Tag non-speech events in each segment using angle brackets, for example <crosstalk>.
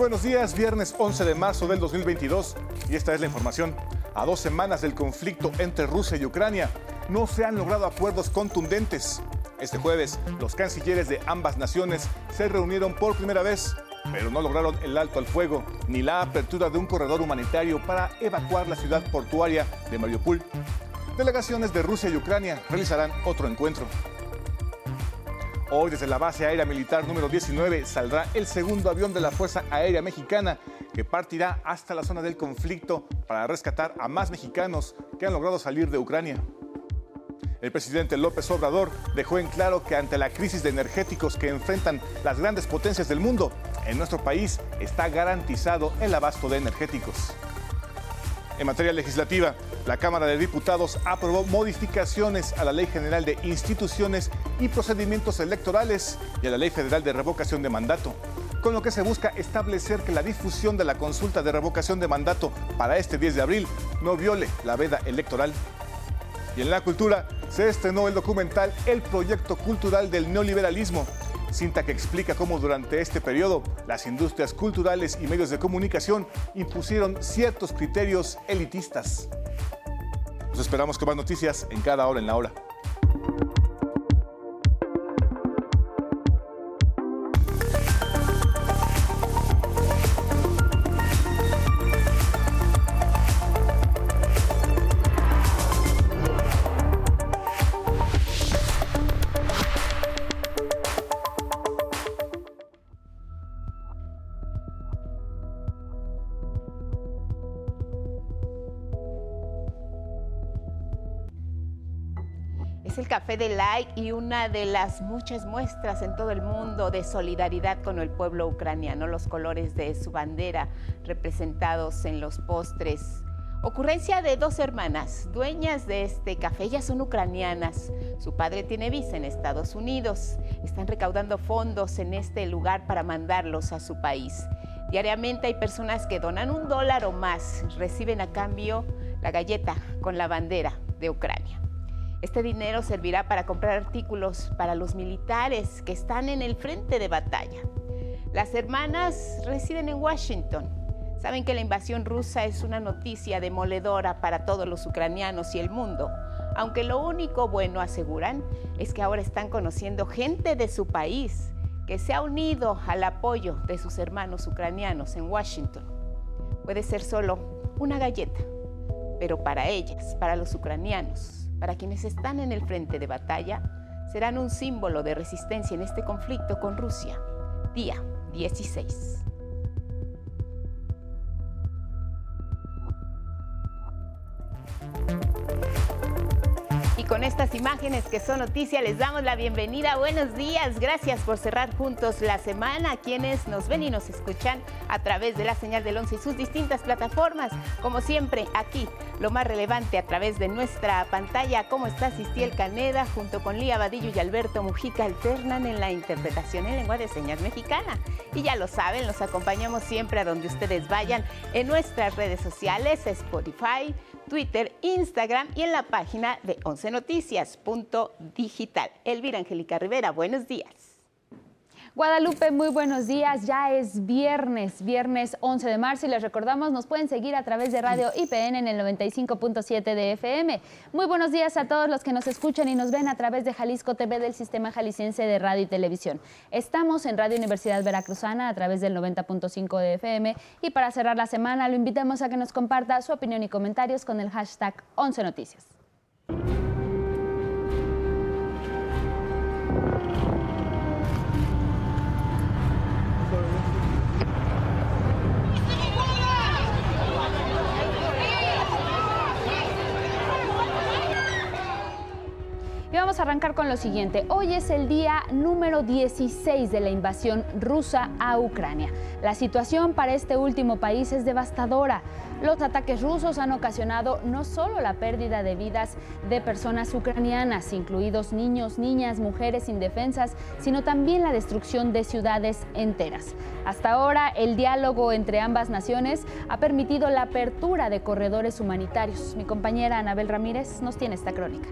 Buenos días, viernes 11 de marzo del 2022 y esta es la información. A dos semanas del conflicto entre Rusia y Ucrania, no se han logrado acuerdos contundentes. Este jueves, los cancilleres de ambas naciones se reunieron por primera vez, pero no lograron el alto al fuego ni la apertura de un corredor humanitario para evacuar la ciudad portuaria de Mariupol. Delegaciones de Rusia y Ucrania realizarán otro encuentro. Hoy desde la base aérea militar número 19 saldrá el segundo avión de la Fuerza Aérea Mexicana que partirá hasta la zona del conflicto para rescatar a más mexicanos que han logrado salir de Ucrania. El presidente López Obrador dejó en claro que ante la crisis de energéticos que enfrentan las grandes potencias del mundo, en nuestro país está garantizado el abasto de energéticos. En materia legislativa, la Cámara de Diputados aprobó modificaciones a la Ley General de Instituciones y Procedimientos Electorales y a la Ley Federal de Revocación de Mandato, con lo que se busca establecer que la difusión de la consulta de revocación de mandato para este 10 de abril no viole la veda electoral. Y en la cultura se estrenó el documental El Proyecto Cultural del Neoliberalismo, cinta que explica cómo durante este periodo las industrias culturales y medios de comunicación impusieron ciertos criterios elitistas. Nos esperamos con más noticias en cada hora en la hora. De Like y una de las muchas muestras en todo el mundo de solidaridad con el pueblo ucraniano, los colores de su bandera representados en los postres. Ocurrencia de dos hermanas, dueñas de este café, ellas son ucranianas. Su padre tiene visa en Estados Unidos. Están recaudando fondos en este lugar para mandarlos a su país. Diariamente hay personas que donan un dólar o más, reciben a cambio la galleta con la bandera de Ucrania. Este dinero servirá para comprar artículos para los militares que están en el frente de batalla. Las hermanas residen en Washington. Saben que la invasión rusa es una noticia demoledora para todos los ucranianos y el mundo, aunque lo único bueno, aseguran, es que ahora están conociendo gente de su país que se ha unido al apoyo de sus hermanos ucranianos en Washington. Puede ser solo una galleta, pero para ellas, para los ucranianos, para quienes están en el frente de batalla, serán un símbolo de resistencia en este conflicto con Rusia. Día 16. Con estas imágenes que son noticia les damos la bienvenida. Buenos días, gracias por cerrar juntos la semana. Quienes nos ven y nos escuchan a través de la señal del 11 y sus distintas plataformas. Como siempre, aquí lo más relevante a través de nuestra pantalla. ¿Cómo está Sistiel Caneda junto con Lía Vadillo y Alberto Mujica alternan en la interpretación en lengua de señas mexicana? Y ya lo saben, los acompañamos siempre a donde ustedes vayan en nuestras redes sociales, Spotify, Twitter, Instagram y en la página de 11 Noticias.digital. Elvira Angélica Rivera, buenos días. Guadalupe, muy buenos días. Ya es viernes, viernes 11 de marzo y les recordamos, nos pueden seguir a través de Radio IPN en el 95.7 de FM. Muy buenos días a todos los que nos escuchan y nos ven a través de Jalisco TV del Sistema Jalisciense de Radio y Televisión. Estamos en Radio Universidad Veracruzana a través del 90.5 de FM y para cerrar la semana lo invitamos a que nos comparta su opinión y comentarios con el hashtag 11 Noticias. Y vamos a arrancar con lo siguiente. Hoy es el día número 16 de la invasión rusa a Ucrania. La situación para este último país es devastadora. Los ataques rusos han ocasionado no solo la pérdida de vidas de personas ucranianas, incluidos niños, niñas, mujeres indefensas, sino también la destrucción de ciudades enteras. Hasta ahora, el diálogo entre ambas naciones ha permitido la apertura de corredores humanitarios. Mi compañera Anabel Ramírez nos tiene esta crónica.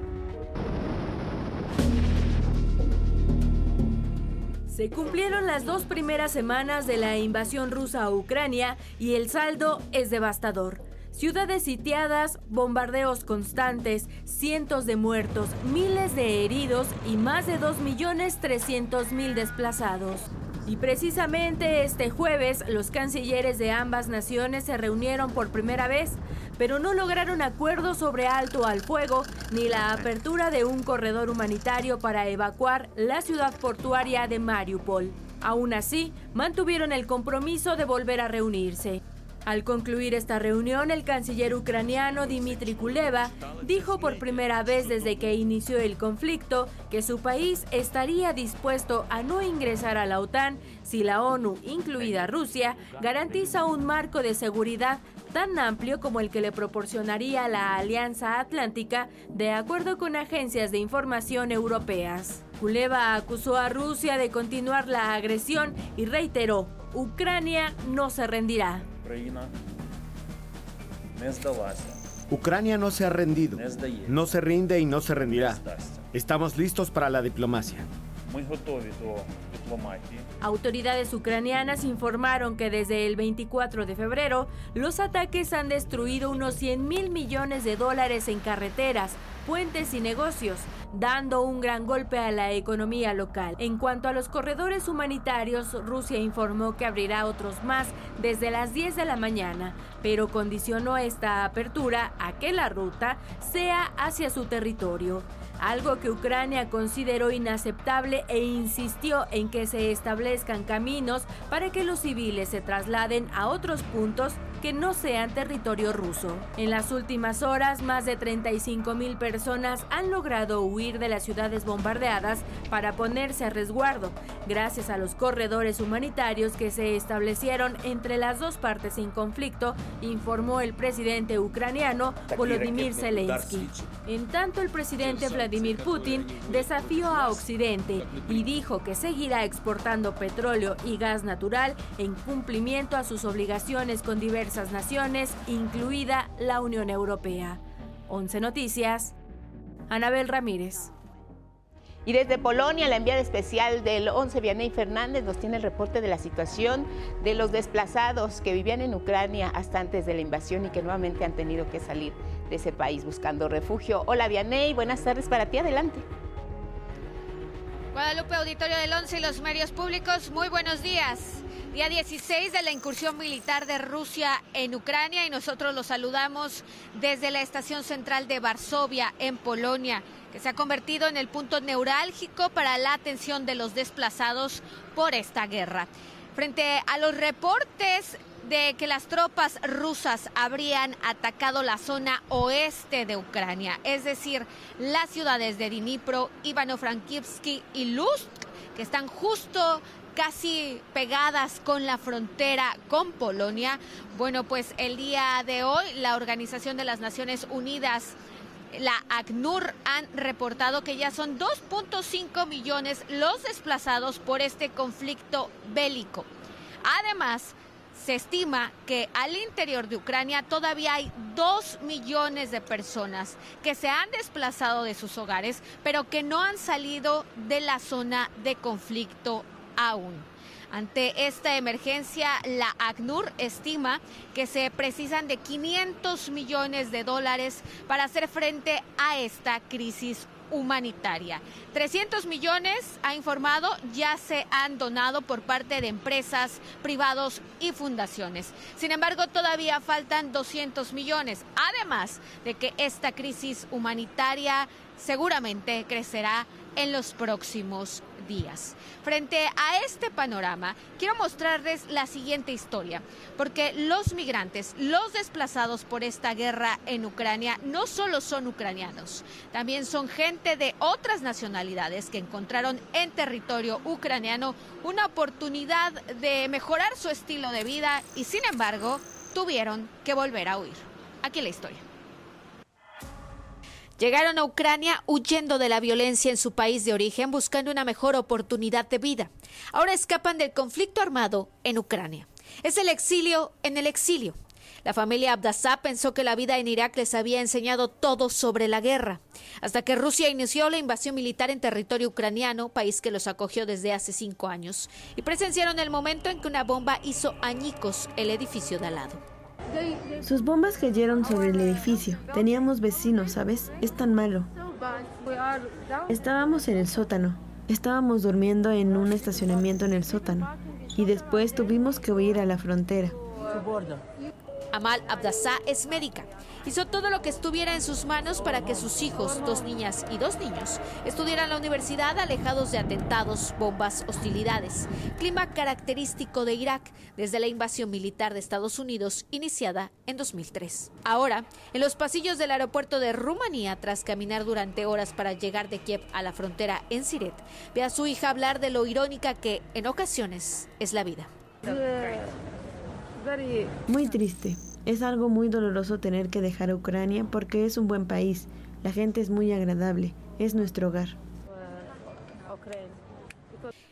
Se cumplieron las dos primeras semanas de la invasión rusa a Ucrania y el saldo es devastador. Ciudades sitiadas, bombardeos constantes, cientos de muertos, miles de heridos y más de 2.300.000 desplazados. Y precisamente este jueves los cancilleres de ambas naciones se reunieron por primera vez, pero no lograron acuerdo sobre alto al fuego ni la apertura de un corredor humanitario para evacuar la ciudad portuaria de Mariupol. Aún así, mantuvieron el compromiso de volver a reunirse. Al concluir esta reunión, el canciller ucraniano Dmitry Kuleva dijo por primera vez desde que inició el conflicto que su país estaría dispuesto a no ingresar a la OTAN si la ONU, incluida Rusia, garantiza un marco de seguridad tan amplio como el que le proporcionaría la Alianza Atlántica, de acuerdo con agencias de información europeas. Kuleva acusó a Rusia de continuar la agresión y reiteró, Ucrania no se rendirá. Ucrania no se ha rendido, no se rinde y no se rendirá. Estamos listos para la diplomacia. Autoridades ucranianas informaron que desde el 24 de febrero los ataques han destruido unos 100 mil millones de dólares en carreteras, puentes y negocios, dando un gran golpe a la economía local. En cuanto a los corredores humanitarios, Rusia informó que abrirá otros más desde las 10 de la mañana, pero condicionó esta apertura a que la ruta sea hacia su territorio algo que Ucrania consideró inaceptable e insistió en que se establezcan caminos para que los civiles se trasladen a otros puntos que no sean territorio ruso. En las últimas horas, más de 35 mil personas han logrado huir de las ciudades bombardeadas para ponerse a resguardo, gracias a los corredores humanitarios que se establecieron entre las dos partes en conflicto, informó el presidente ucraniano Volodymyr Zelensky. En tanto, el presidente Vladimir Putin desafió a Occidente y dijo que seguirá exportando petróleo y gas natural en cumplimiento a sus obligaciones con diversos diversas naciones, incluida la Unión Europea. 11 Noticias, Anabel Ramírez. Y desde Polonia, la enviada especial del 11, Vianey Fernández, nos tiene el reporte de la situación de los desplazados que vivían en Ucrania hasta antes de la invasión y que nuevamente han tenido que salir de ese país buscando refugio. Hola Vianey, buenas tardes para ti, adelante. Guadalupe Auditorio del 11 y los medios públicos, muy buenos días. Día 16 de la incursión militar de Rusia en Ucrania y nosotros los saludamos desde la estación central de Varsovia en Polonia, que se ha convertido en el punto neurálgico para la atención de los desplazados por esta guerra. Frente a los reportes de que las tropas rusas habrían atacado la zona oeste de Ucrania, es decir, las ciudades de Dnipro, Ivano-Frankivsky y Lutsk, que están justo casi pegadas con la frontera con Polonia. Bueno, pues el día de hoy la Organización de las Naciones Unidas la ACNUR han reportado que ya son 2.5 millones los desplazados por este conflicto bélico. Además, se estima que al interior de Ucrania todavía hay 2 millones de personas que se han desplazado de sus hogares, pero que no han salido de la zona de conflicto aún. Ante esta emergencia, la ACNUR estima que se precisan de 500 millones de dólares para hacer frente a esta crisis humanitaria. 300 millones, ha informado, ya se han donado por parte de empresas, privados y fundaciones. Sin embargo, todavía faltan 200 millones, además de que esta crisis humanitaria seguramente crecerá en los próximos días. Frente a este panorama, quiero mostrarles la siguiente historia, porque los migrantes, los desplazados por esta guerra en Ucrania, no solo son ucranianos, también son gente de otras nacionalidades que encontraron en territorio ucraniano una oportunidad de mejorar su estilo de vida y sin embargo tuvieron que volver a huir. Aquí la historia. Llegaron a Ucrania huyendo de la violencia en su país de origen, buscando una mejor oportunidad de vida. Ahora escapan del conflicto armado en Ucrania. Es el exilio en el exilio. La familia Abdassah pensó que la vida en Irak les había enseñado todo sobre la guerra, hasta que Rusia inició la invasión militar en territorio ucraniano, país que los acogió desde hace cinco años, y presenciaron el momento en que una bomba hizo añicos el edificio de al lado. Sus bombas cayeron sobre el edificio. Teníamos vecinos, ¿sabes? Es tan malo. Estábamos en el sótano. Estábamos durmiendo en un estacionamiento en el sótano. Y después tuvimos que huir a la frontera. Amal Abdassah es médica. Hizo todo lo que estuviera en sus manos para que sus hijos, dos niñas y dos niños, estudiaran la universidad alejados de atentados, bombas, hostilidades, clima característico de Irak desde la invasión militar de Estados Unidos iniciada en 2003. Ahora, en los pasillos del aeropuerto de Rumanía, tras caminar durante horas para llegar de Kiev a la frontera en Siret, ve a su hija hablar de lo irónica que, en ocasiones, es la vida. Muy triste. Es algo muy doloroso tener que dejar a Ucrania porque es un buen país. La gente es muy agradable. Es nuestro hogar.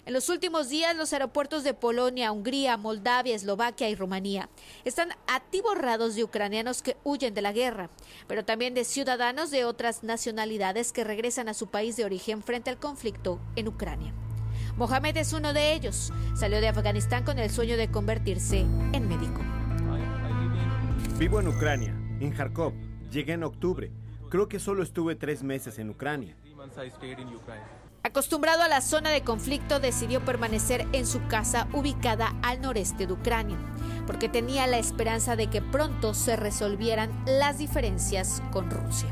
En los últimos días, los aeropuertos de Polonia, Hungría, Moldavia, Eslovaquia y Rumanía están atiborrados de ucranianos que huyen de la guerra, pero también de ciudadanos de otras nacionalidades que regresan a su país de origen frente al conflicto en Ucrania. Mohamed es uno de ellos. Salió de Afganistán con el sueño de convertirse en médico. Vivo en Ucrania, en Kharkov. Llegué en octubre. Creo que solo estuve tres meses en Ucrania. Acostumbrado a la zona de conflicto, decidió permanecer en su casa ubicada al noreste de Ucrania, porque tenía la esperanza de que pronto se resolvieran las diferencias con Rusia.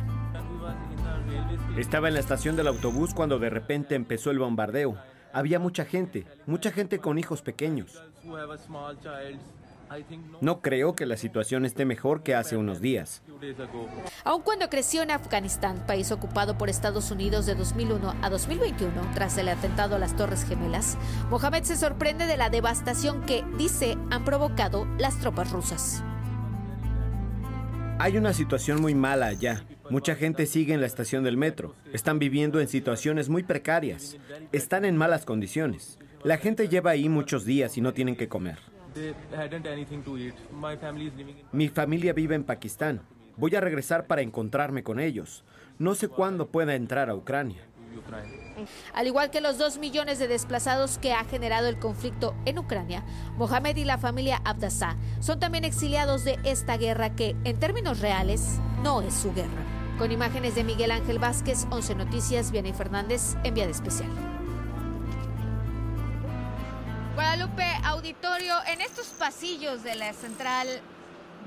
Estaba en la estación del autobús cuando de repente empezó el bombardeo. Había mucha gente, mucha gente con hijos pequeños. No creo que la situación esté mejor que hace unos días. Aun cuando creció en Afganistán, país ocupado por Estados Unidos de 2001 a 2021 tras el atentado a las Torres Gemelas, Mohamed se sorprende de la devastación que, dice, han provocado las tropas rusas. Hay una situación muy mala allá. Mucha gente sigue en la estación del metro. Están viviendo en situaciones muy precarias. Están en malas condiciones. La gente lleva ahí muchos días y no tienen que comer. Mi familia vive en Pakistán. Voy a regresar para encontrarme con ellos. No sé cuándo pueda entrar a Ucrania. Al igual que los dos millones de desplazados que ha generado el conflicto en Ucrania, Mohamed y la familia Abdassah son también exiliados de esta guerra que, en términos reales, no es su guerra. Con imágenes de Miguel Ángel Vázquez, 11 Noticias, Vianney Fernández, enviada especial. Guadalupe Auditorio, en estos pasillos de la central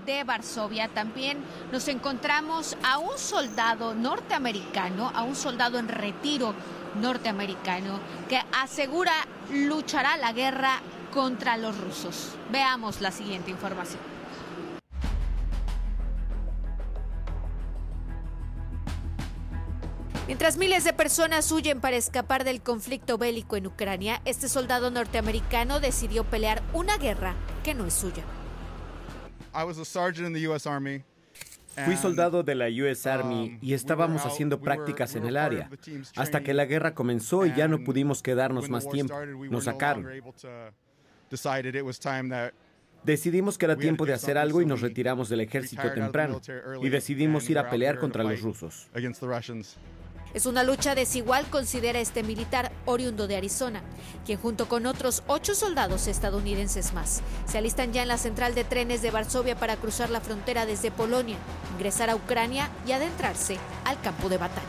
de Varsovia también nos encontramos a un soldado norteamericano, a un soldado en retiro norteamericano que asegura luchará la guerra contra los rusos. Veamos la siguiente información. Mientras miles de personas huyen para escapar del conflicto bélico en Ucrania, este soldado norteamericano decidió pelear una guerra que no es suya. Fui soldado de la US Army um, y estábamos haciendo prácticas en el área, hasta que la guerra comenzó y ya no pudimos quedarnos más tiempo. Nos sacaron. Decidimos que era tiempo de hacer algo y nos retiramos del ejército temprano y decidimos ir a pelear contra los rusos. Es una lucha desigual, considera este militar oriundo de Arizona, quien junto con otros ocho soldados estadounidenses más se alistan ya en la central de trenes de Varsovia para cruzar la frontera desde Polonia, ingresar a Ucrania y adentrarse al campo de batalla.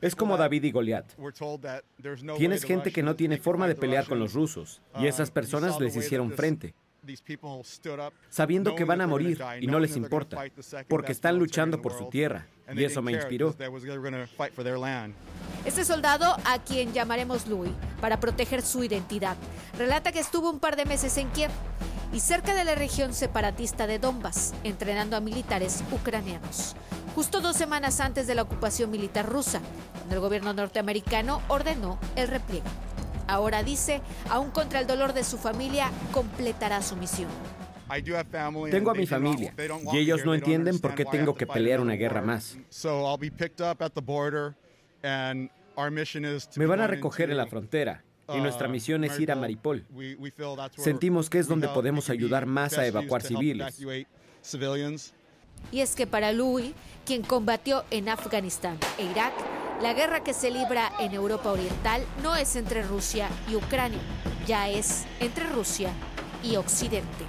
Es como David y Goliat. Tienes gente que no tiene forma de pelear con los rusos, y esas personas les hicieron frente sabiendo que van a morir y no les importa, porque están luchando por su tierra, y eso me inspiró. Este soldado, a quien llamaremos Louis, para proteger su identidad, relata que estuvo un par de meses en Kiev y cerca de la región separatista de Donbass, entrenando a militares ucranianos. Justo dos semanas antes de la ocupación militar rusa, cuando el gobierno norteamericano ordenó el repliegue. Ahora dice, aún contra el dolor de su familia, completará su misión. Tengo a mi familia y ellos no entienden por qué tengo que pelear una guerra más. Me van a recoger en la frontera y nuestra misión es ir a Maripol. Sentimos que es donde podemos ayudar más a evacuar civiles. Y es que para Louis, quien combatió en Afganistán e Irak, la guerra que se libra en Europa Oriental no es entre Rusia y Ucrania, ya es entre Rusia y Occidente.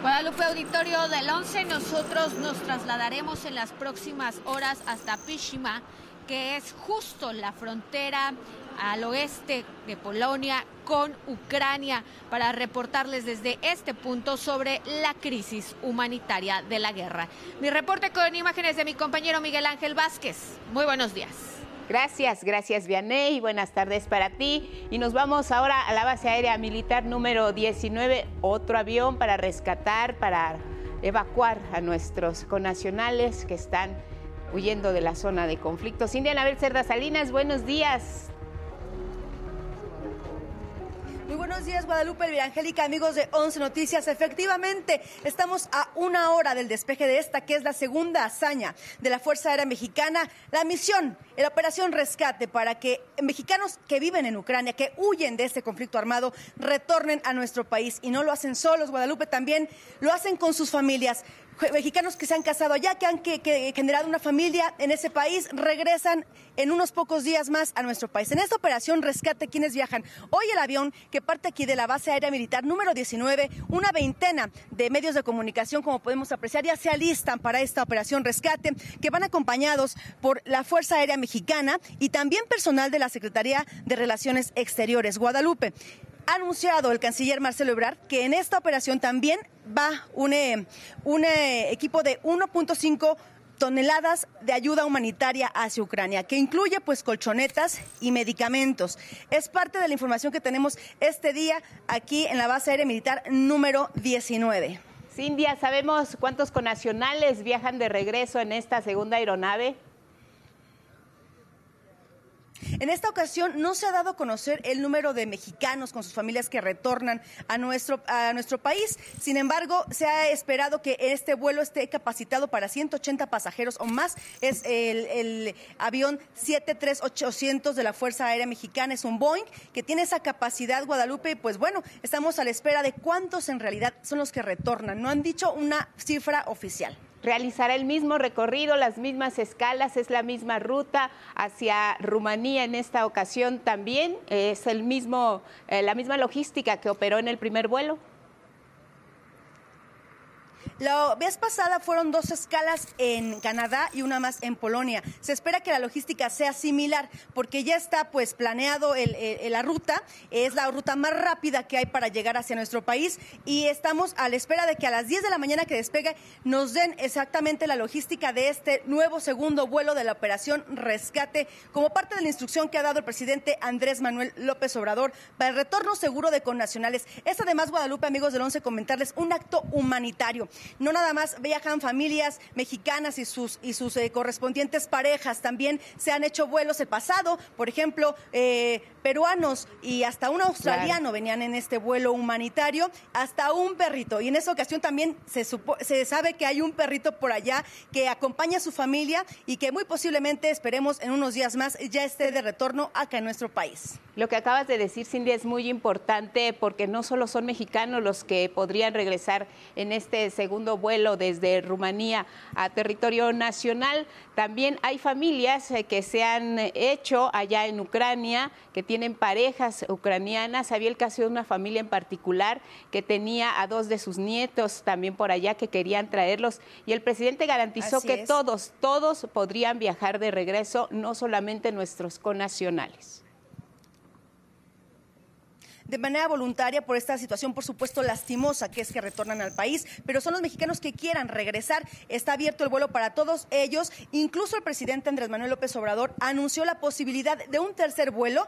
Guadalupe Auditorio del 11, nosotros nos trasladaremos en las próximas horas hasta Pishima, que es justo la frontera al oeste de Polonia con Ucrania para reportarles desde este punto sobre la crisis humanitaria de la guerra. Mi reporte con imágenes de mi compañero Miguel Ángel Vázquez. Muy buenos días. Gracias, gracias Vianey, buenas tardes para ti. Y nos vamos ahora a la base aérea militar número 19, otro avión para rescatar, para evacuar a nuestros connacionales que están huyendo de la zona de conflicto. Cindy Anabel Cerda Salinas, buenos días. Muy buenos días, Guadalupe Angélica, amigos de Once Noticias. Efectivamente, estamos a una hora del despeje de esta, que es la segunda hazaña de la Fuerza Aérea Mexicana. La misión, la operación rescate para que mexicanos que viven en Ucrania, que huyen de este conflicto armado, retornen a nuestro país. Y no lo hacen solos, Guadalupe, también lo hacen con sus familias mexicanos que se han casado allá, que han generado una familia en ese país, regresan en unos pocos días más a nuestro país. En esta operación Rescate, quienes viajan? Hoy el avión que parte aquí de la base aérea militar número 19, una veintena de medios de comunicación, como podemos apreciar, ya se alistan para esta operación Rescate, que van acompañados por la Fuerza Aérea Mexicana y también personal de la Secretaría de Relaciones Exteriores, Guadalupe anunciado el canciller Marcelo Ebrard que en esta operación también va un, eh, un eh, equipo de 1.5 toneladas de ayuda humanitaria hacia Ucrania, que incluye pues colchonetas y medicamentos. Es parte de la información que tenemos este día aquí en la base aérea militar número 19. Cindia, ¿sabemos cuántos conacionales viajan de regreso en esta segunda aeronave? En esta ocasión no se ha dado a conocer el número de mexicanos con sus familias que retornan a nuestro, a nuestro país. Sin embargo, se ha esperado que este vuelo esté capacitado para 180 pasajeros o más. Es el, el avión 73800 de la Fuerza Aérea Mexicana. Es un Boeing que tiene esa capacidad, Guadalupe. Pues bueno, estamos a la espera de cuántos en realidad son los que retornan. No han dicho una cifra oficial realizará el mismo recorrido, las mismas escalas, es la misma ruta hacia Rumanía en esta ocasión también, es el mismo, eh, la misma logística que operó en el primer vuelo. La vez pasada fueron dos escalas en Canadá y una más en Polonia. Se espera que la logística sea similar porque ya está pues planeado la ruta, es la ruta más rápida que hay para llegar hacia nuestro país y estamos a la espera de que a las 10 de la mañana que despegue nos den exactamente la logística de este nuevo segundo vuelo de la operación Rescate como parte de la instrucción que ha dado el presidente Andrés Manuel López Obrador para el retorno seguro de connacionales. Es además, Guadalupe, amigos del Once, comentarles un acto humanitario. No nada más viajan familias mexicanas y sus, y sus eh, correspondientes parejas, también se han hecho vuelos el pasado, por ejemplo, eh, peruanos y hasta un australiano venían en este vuelo humanitario, hasta un perrito. Y en esa ocasión también se, se sabe que hay un perrito por allá que acompaña a su familia y que muy posiblemente, esperemos, en unos días más ya esté de retorno acá en nuestro país. Lo que acabas de decir, Cindy, es muy importante porque no solo son mexicanos los que podrían regresar en este segundo vuelo desde Rumanía a territorio nacional, también hay familias eh, que se han hecho allá en Ucrania, que tienen parejas ucranianas. Había el caso de una familia en particular que tenía a dos de sus nietos también por allá que querían traerlos. Y el presidente garantizó que todos, todos podrían viajar de regreso, no solamente nuestros connacionales de manera voluntaria por esta situación, por supuesto, lastimosa que es que retornan al país, pero son los mexicanos que quieran regresar. Está abierto el vuelo para todos ellos. Incluso el presidente Andrés Manuel López Obrador anunció la posibilidad de un tercer vuelo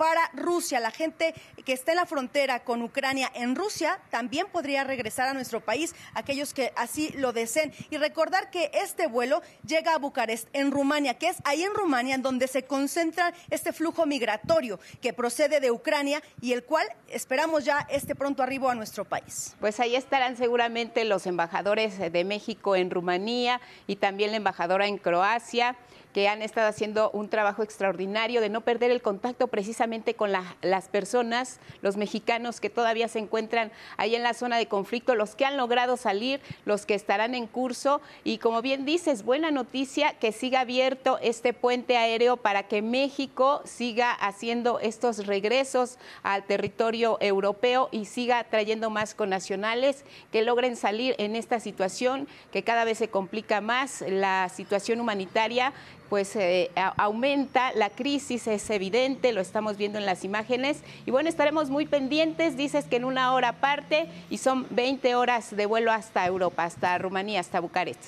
para Rusia. La gente que está en la frontera con Ucrania en Rusia también podría regresar a nuestro país, aquellos que así lo deseen. Y recordar que este vuelo llega a Bucarest, en Rumania, que es ahí en Rumania en donde se concentra este flujo migratorio que procede de Ucrania y el cual esperamos ya este pronto arribo a nuestro país. Pues ahí estarán seguramente los embajadores de México en Rumanía y también la embajadora en Croacia que han estado haciendo un trabajo extraordinario de no perder el contacto precisamente con las personas, los mexicanos que todavía se encuentran ahí en la zona de conflicto, los que han logrado salir, los que estarán en curso. Y como bien dices, buena noticia que siga abierto este puente aéreo para que México siga haciendo estos regresos al territorio europeo y siga trayendo más connacionales que logren salir en esta situación que cada vez se complica más, la situación humanitaria pues eh, aumenta, la crisis es evidente, lo estamos viendo en las imágenes. Y bueno, estaremos muy pendientes, dices que en una hora parte y son 20 horas de vuelo hasta Europa, hasta Rumanía, hasta Bucarest.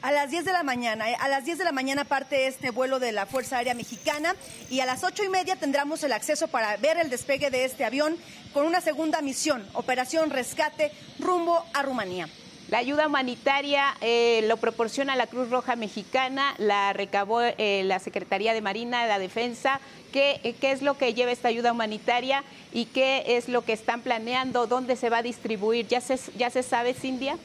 A las 10 de la mañana, eh, a las 10 de la mañana parte este vuelo de la Fuerza Aérea Mexicana y a las ocho y media tendremos el acceso para ver el despegue de este avión con una segunda misión, Operación Rescate, rumbo a Rumanía. La ayuda humanitaria eh, lo proporciona la Cruz Roja Mexicana, la recabó eh, la Secretaría de Marina de la Defensa. ¿Qué, ¿Qué, es lo que lleva esta ayuda humanitaria y qué es lo que están planeando? ¿Dónde se va a distribuir? ¿Ya se, ya se sabe, Cindia?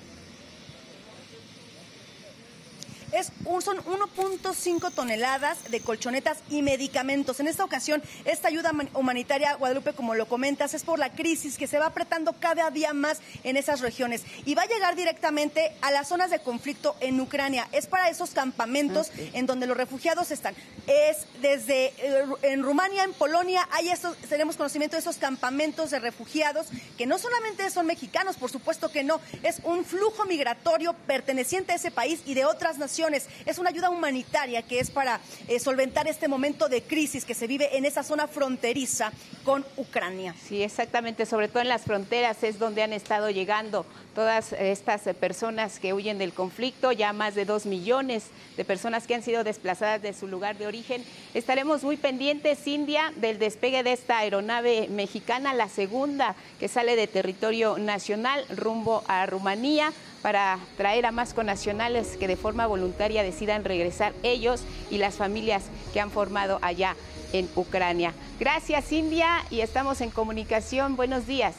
Es son 1.5 toneladas de colchonetas y medicamentos. En esta ocasión, esta ayuda humanitaria, Guadalupe, como lo comentas, es por la crisis que se va apretando cada día más en esas regiones y va a llegar directamente a las zonas de conflicto en Ucrania. Es para esos campamentos en donde los refugiados están. Es desde eh, en Rumania, en Polonia, hay estos, tenemos conocimiento de esos campamentos de refugiados que no solamente son mexicanos, por supuesto que no, es un flujo migratorio perteneciente a ese país y de otras naciones es una ayuda humanitaria que es para eh, solventar este momento de crisis que se vive en esa zona fronteriza con Ucrania. Sí, exactamente, sobre todo en las fronteras es donde han estado llegando todas estas personas que huyen del conflicto, ya más de dos millones de personas que han sido desplazadas de su lugar de origen. Estaremos muy pendientes, India, del despegue de esta aeronave mexicana, la segunda que sale de territorio nacional rumbo a Rumanía para traer a más conacionales que de forma voluntaria decidan regresar ellos y las familias que han formado allá en Ucrania. Gracias India y estamos en comunicación. Buenos días.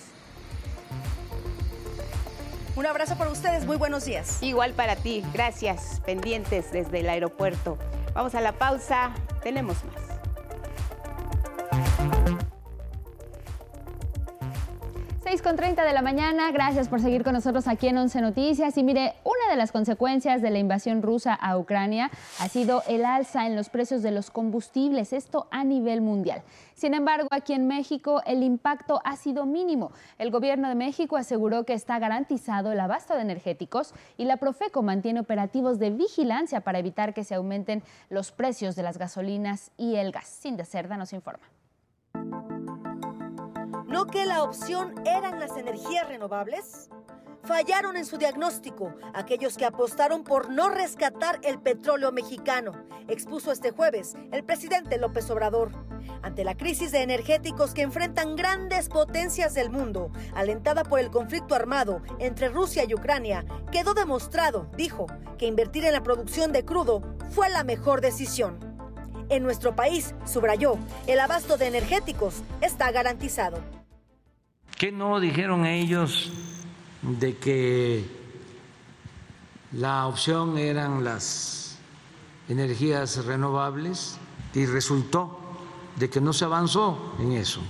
Un abrazo para ustedes, muy buenos días. Igual para ti, gracias, pendientes desde el aeropuerto. Vamos a la pausa, tenemos más. 6 con 30 de la mañana, gracias por seguir con nosotros aquí en Once Noticias. Y mire, una de las consecuencias de la invasión rusa a Ucrania ha sido el alza en los precios de los combustibles, esto a nivel mundial. Sin embargo, aquí en México el impacto ha sido mínimo. El gobierno de México aseguró que está garantizado el abasto de energéticos y la Profeco mantiene operativos de vigilancia para evitar que se aumenten los precios de las gasolinas y el gas. Sin de Cerda nos informa no que la opción eran las energías renovables? Fallaron en su diagnóstico aquellos que apostaron por no rescatar el petróleo mexicano, expuso este jueves el presidente López Obrador. Ante la crisis de energéticos que enfrentan grandes potencias del mundo, alentada por el conflicto armado entre Rusia y Ucrania, quedó demostrado, dijo, que invertir en la producción de crudo fue la mejor decisión. En nuestro país, subrayó, el abasto de energéticos está garantizado. ¿Qué no dijeron ellos de que la opción eran las energías renovables y resultó de que no se avanzó en eso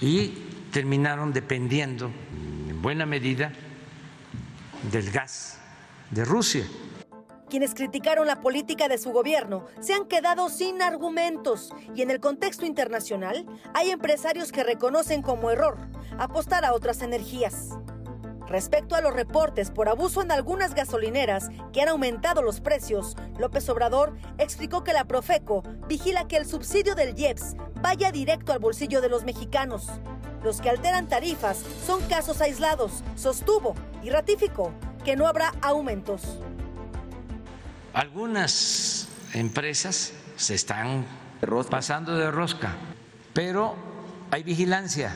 y terminaron dependiendo en buena medida del gas de Rusia. Quienes criticaron la política de su gobierno se han quedado sin argumentos y en el contexto internacional hay empresarios que reconocen como error apostar a otras energías. Respecto a los reportes por abuso en algunas gasolineras que han aumentado los precios, López Obrador explicó que la Profeco vigila que el subsidio del IEPS vaya directo al bolsillo de los mexicanos. Los que alteran tarifas son casos aislados, sostuvo y ratificó que no habrá aumentos. Algunas empresas se están pasando de rosca, pero hay vigilancia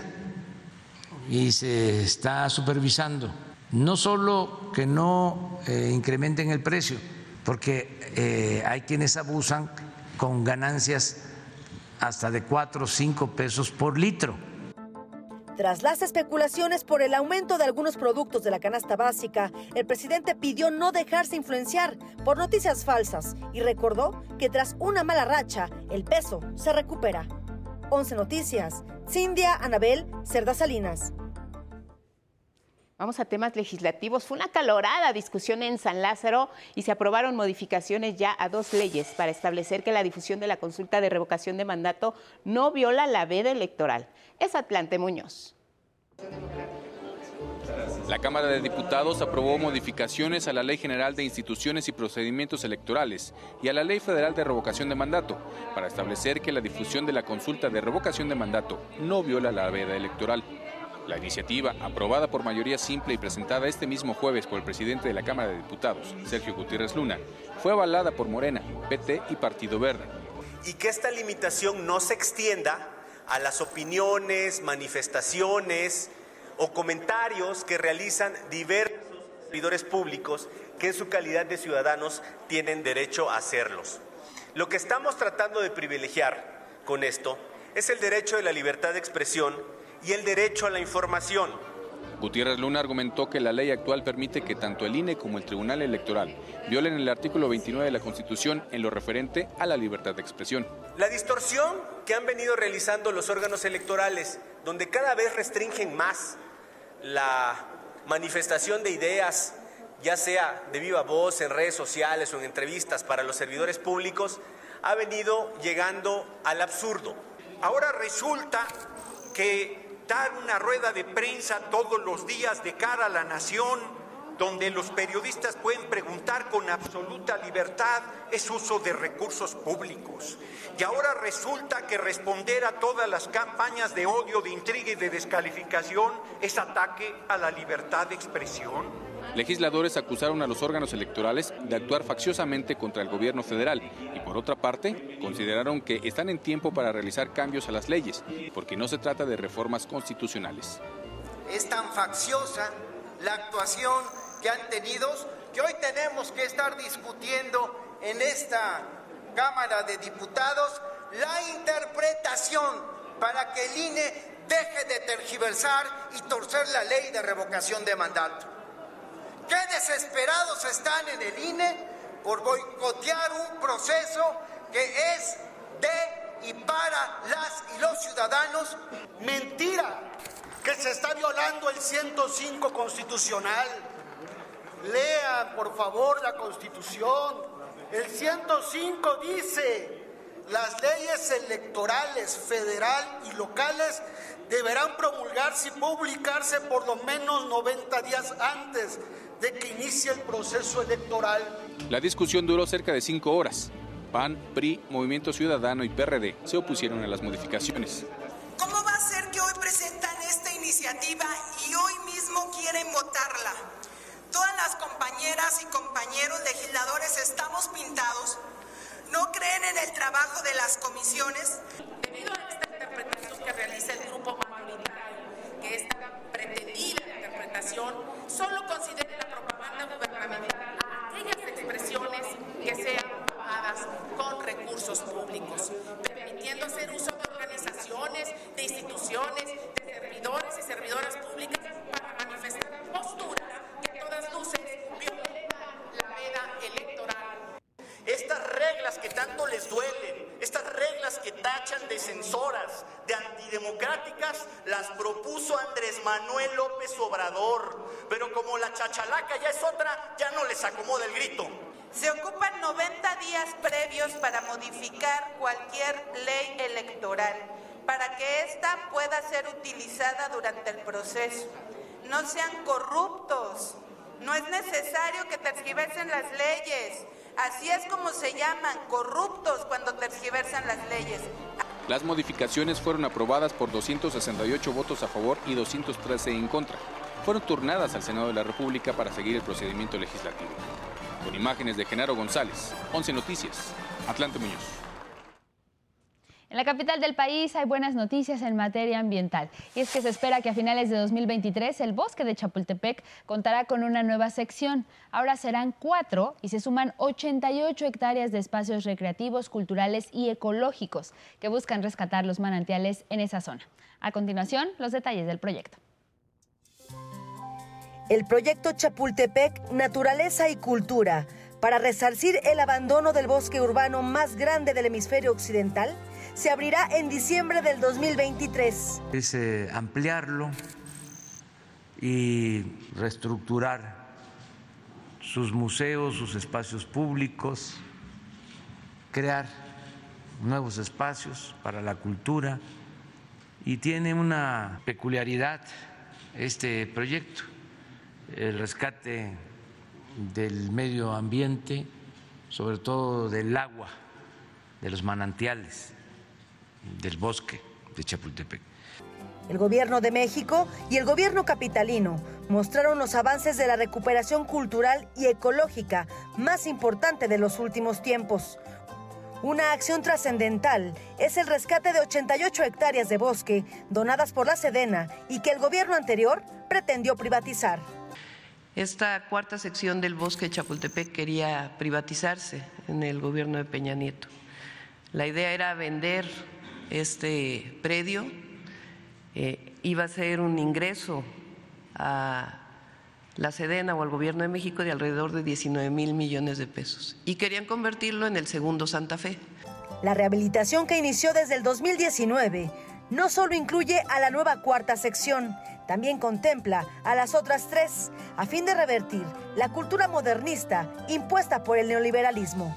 y se está supervisando. No solo que no eh, incrementen el precio, porque eh, hay quienes abusan con ganancias hasta de cuatro o cinco pesos por litro Tras las especulaciones por el aumento de algunos productos de la canasta básica, el presidente pidió no dejarse influenciar por noticias falsas y recordó que tras una mala racha, el peso se recupera. 11 Noticias, Cindia Anabel Cerda Salinas. Vamos a temas legislativos. Fue una calorada discusión en San Lázaro y se aprobaron modificaciones ya a dos leyes para establecer que la difusión de la consulta de revocación de mandato no viola la veda electoral. Es Atlante Muñoz. La Cámara de Diputados aprobó modificaciones a la Ley General de Instituciones y Procedimientos Electorales y a la Ley Federal de Revocación de Mandato para establecer que la difusión de la consulta de revocación de mandato no viola la veda electoral. La iniciativa, aprobada por mayoría simple y presentada este mismo jueves por el presidente de la Cámara de Diputados, Sergio Gutiérrez Luna, fue avalada por Morena, PT y Partido Verde. Y que esta limitación no se extienda a las opiniones, manifestaciones, o comentarios que realizan diversos servidores públicos que en su calidad de ciudadanos tienen derecho a hacerlos. Lo que estamos tratando de privilegiar con esto es el derecho de la libertad de expresión y el derecho a la información. Gutiérrez Luna argumentó que la ley actual permite que tanto el INE como el Tribunal Electoral violen el artículo 29 de la Constitución en lo referente a la libertad de expresión. La distorsión que han venido realizando los órganos electorales, donde cada vez restringen más la manifestación de ideas, ya sea de viva voz, en redes sociales o en entrevistas para los servidores públicos, ha venido llegando al absurdo. Ahora resulta que dar una rueda de prensa todos los días de cara a la nación, donde los periodistas pueden preguntar con absoluta libertad, es uso de recursos públicos. Y ahora resulta que responder a todas las campañas de odio, de intriga y de descalificación es ataque a la libertad de expresión. Legisladores acusaron a los órganos electorales de actuar facciosamente contra el gobierno federal y por otra parte consideraron que están en tiempo para realizar cambios a las leyes porque no se trata de reformas constitucionales. Es tan facciosa la actuación que han tenido que hoy tenemos que estar discutiendo en esta Cámara de Diputados la interpretación para que el INE deje de tergiversar y torcer la ley de revocación de mandato. Qué desesperados están en el INE por boicotear un proceso que es de y para las y los ciudadanos. Mentira, que se está violando el 105 constitucional. Lean, por favor, la constitución. El 105 dice, las leyes electorales federal y locales deberán promulgarse y publicarse por lo menos 90 días antes de que inicie el proceso electoral. La discusión duró cerca de cinco horas. PAN, PRI, Movimiento Ciudadano y PRD se opusieron a las modificaciones. ¿Cómo va a ser que hoy presentan esta iniciativa y hoy mismo quieren votarla? Todas las compañeras y compañeros legisladores estamos pintados. ¿No creen en el trabajo de las comisiones? Debido a esta interpretación que realiza el grupo mayoritario, que esta pretendida interpretación solo considera la propaganda gubernamental aquellas expresiones que sean pagadas con recursos públicos, permitiendo hacer uso de organizaciones, de instituciones, de servidores y servidoras públicas para manifestar posturas que tanto les duelen, estas reglas que tachan de censoras, de antidemocráticas, las propuso Andrés Manuel López Obrador. Pero como la chachalaca ya es otra, ya no les acomoda el grito. Se ocupan 90 días previos para modificar cualquier ley electoral, para que ésta pueda ser utilizada durante el proceso. No sean corruptos. No es necesario que tergiversen las leyes. Así es como se llaman, corruptos cuando tergiversan las leyes. Las modificaciones fueron aprobadas por 268 votos a favor y 213 en contra. Fueron turnadas al Senado de la República para seguir el procedimiento legislativo. Con imágenes de Genaro González, 11 Noticias, Atlante Muñoz. En la capital del país hay buenas noticias en materia ambiental y es que se espera que a finales de 2023 el bosque de Chapultepec contará con una nueva sección. Ahora serán cuatro y se suman 88 hectáreas de espacios recreativos, culturales y ecológicos que buscan rescatar los manantiales en esa zona. A continuación, los detalles del proyecto. El proyecto Chapultepec, Naturaleza y Cultura, para resarcir el abandono del bosque urbano más grande del hemisferio occidental, se abrirá en diciembre del 2023. Es eh, ampliarlo y reestructurar sus museos, sus espacios públicos, crear nuevos espacios para la cultura y tiene una peculiaridad este proyecto, el rescate del medio ambiente, sobre todo del agua, de los manantiales del bosque de Chapultepec. El gobierno de México y el gobierno capitalino mostraron los avances de la recuperación cultural y ecológica más importante de los últimos tiempos. Una acción trascendental es el rescate de 88 hectáreas de bosque donadas por la Sedena y que el gobierno anterior pretendió privatizar. Esta cuarta sección del bosque de Chapultepec quería privatizarse en el gobierno de Peña Nieto. La idea era vender este predio eh, iba a ser un ingreso a la Sedena o al Gobierno de México de alrededor de 19 mil millones de pesos y querían convertirlo en el segundo Santa Fe. La rehabilitación que inició desde el 2019 no solo incluye a la nueva cuarta sección, también contempla a las otras tres, a fin de revertir la cultura modernista impuesta por el neoliberalismo.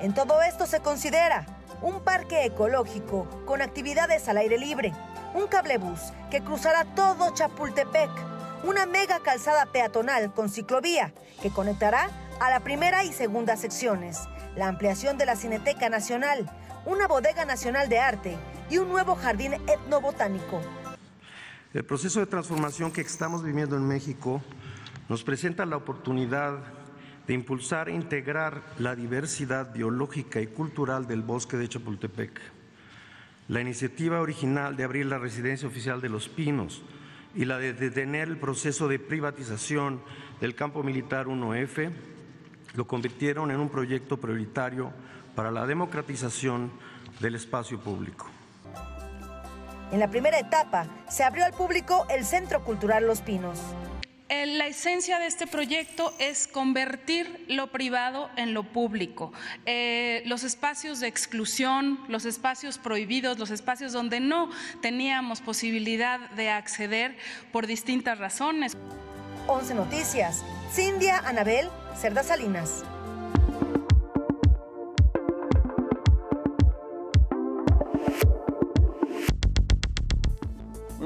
En todo esto se considera un parque ecológico con actividades al aire libre, un cablebús que cruzará todo Chapultepec, una mega calzada peatonal con ciclovía que conectará a la primera y segunda secciones, la ampliación de la Cineteca Nacional, una bodega nacional de arte y un nuevo jardín etnobotánico. El proceso de transformación que estamos viviendo en México nos presenta la oportunidad de impulsar e integrar la diversidad biológica y cultural del bosque de Chapultepec. La iniciativa original de abrir la residencia oficial de Los Pinos y la de detener el proceso de privatización del campo militar 1F lo convirtieron en un proyecto prioritario para la democratización del espacio público. En la primera etapa se abrió al público el Centro Cultural Los Pinos la esencia de este proyecto es convertir lo privado en lo público. Eh, los espacios de exclusión, los espacios prohibidos, los espacios donde no teníamos posibilidad de acceder por distintas razones. 11 Noticias. Cindia Anabel Cerda Salinas.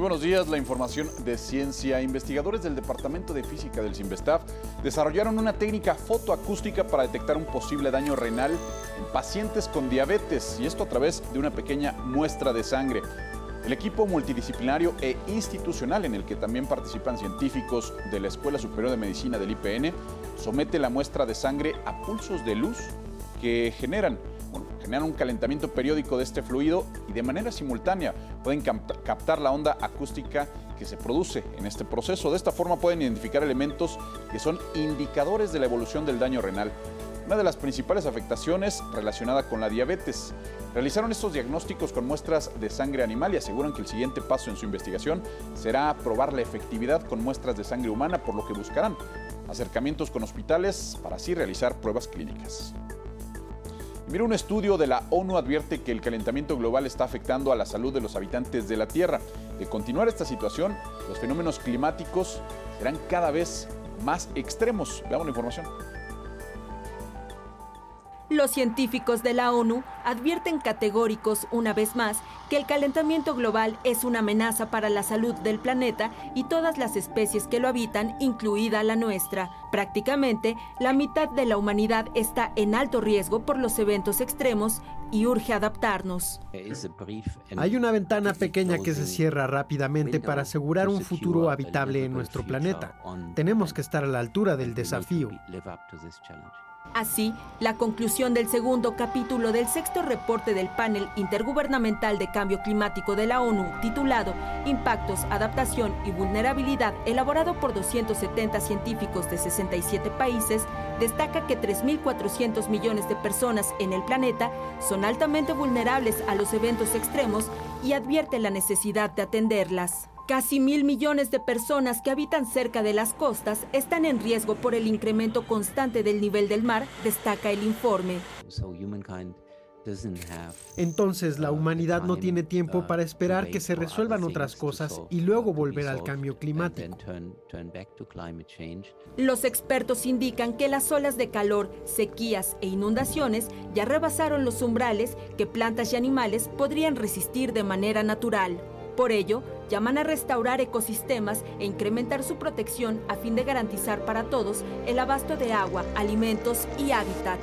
Buenos días, la información de ciencia. Investigadores del Departamento de Física del CIMBESTAF desarrollaron una técnica fotoacústica para detectar un posible daño renal en pacientes con diabetes y esto a través de una pequeña muestra de sangre. El equipo multidisciplinario e institucional en el que también participan científicos de la Escuela Superior de Medicina del IPN somete la muestra de sangre a pulsos de luz que generan generan un calentamiento periódico de este fluido y de manera simultánea pueden captar la onda acústica que se produce en este proceso. De esta forma pueden identificar elementos que son indicadores de la evolución del daño renal. Una de las principales afectaciones relacionada con la diabetes. Realizaron estos diagnósticos con muestras de sangre animal y aseguran que el siguiente paso en su investigación será probar la efectividad con muestras de sangre humana, por lo que buscarán acercamientos con hospitales para así realizar pruebas clínicas. Mira, un estudio de la ONU advierte que el calentamiento global está afectando a la salud de los habitantes de la Tierra. De continuar esta situación, los fenómenos climáticos serán cada vez más extremos. Veamos la información. Los científicos de la ONU advierten categóricos una vez más que el calentamiento global es una amenaza para la salud del planeta y todas las especies que lo habitan, incluida la nuestra. Prácticamente la mitad de la humanidad está en alto riesgo por los eventos extremos y urge adaptarnos. Hay una ventana pequeña que se cierra rápidamente para asegurar un futuro habitable en nuestro planeta. Tenemos que estar a la altura del desafío. Así, la conclusión del segundo capítulo del sexto reporte del panel intergubernamental de cambio climático de la ONU, titulado Impactos, Adaptación y Vulnerabilidad, elaborado por 270 científicos de 67 países, destaca que 3.400 millones de personas en el planeta son altamente vulnerables a los eventos extremos y advierte la necesidad de atenderlas. Casi mil millones de personas que habitan cerca de las costas están en riesgo por el incremento constante del nivel del mar, destaca el informe. Entonces la humanidad no tiene tiempo para esperar que se resuelvan otras cosas y luego volver al cambio climático. Los expertos indican que las olas de calor, sequías e inundaciones ya rebasaron los umbrales que plantas y animales podrían resistir de manera natural. Por ello, llaman a restaurar ecosistemas e incrementar su protección a fin de garantizar para todos el abasto de agua, alimentos y hábitat.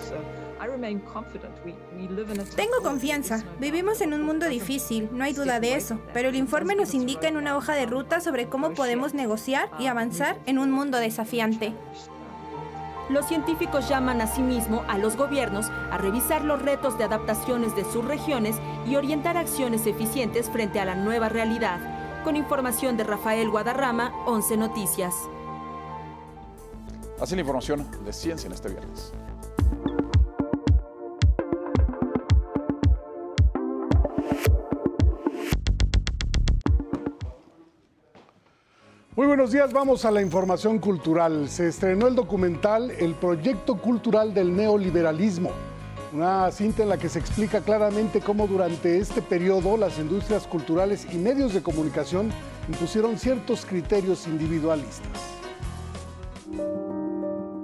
Tengo confianza. Vivimos en un mundo difícil, no hay duda de eso, pero el informe nos indica en una hoja de ruta sobre cómo podemos negociar y avanzar en un mundo desafiante. Los científicos llaman asimismo a los gobiernos a revisar los retos de adaptaciones de sus regiones y orientar acciones eficientes frente a la nueva realidad. Con información de Rafael Guadarrama, 11 Noticias. Así la información de ciencia en este viernes. Muy buenos días, vamos a la información cultural. Se estrenó el documental El Proyecto Cultural del Neoliberalismo, una cinta en la que se explica claramente cómo durante este periodo las industrias culturales y medios de comunicación impusieron ciertos criterios individualistas.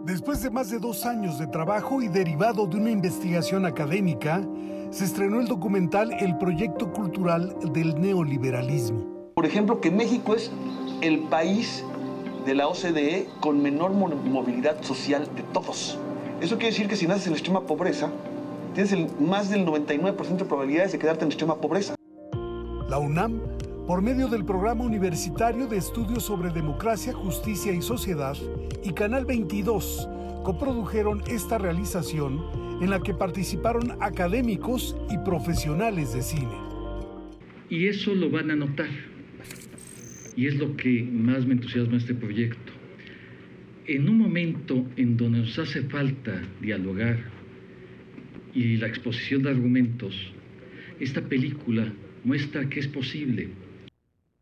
Después de más de dos años de trabajo y derivado de una investigación académica, se estrenó el documental El Proyecto Cultural del Neoliberalismo. Por ejemplo, que México es el país de la OCDE con menor movilidad social de todos. Eso quiere decir que si naces en extrema pobreza, tienes más del 99% de probabilidades de quedarte en extrema pobreza. La UNAM, por medio del Programa Universitario de Estudios sobre Democracia, Justicia y Sociedad y Canal 22, coprodujeron esta realización en la que participaron académicos y profesionales de cine. Y eso lo van a notar y es lo que más me entusiasma este proyecto. En un momento en donde nos hace falta dialogar y la exposición de argumentos, esta película muestra que es posible.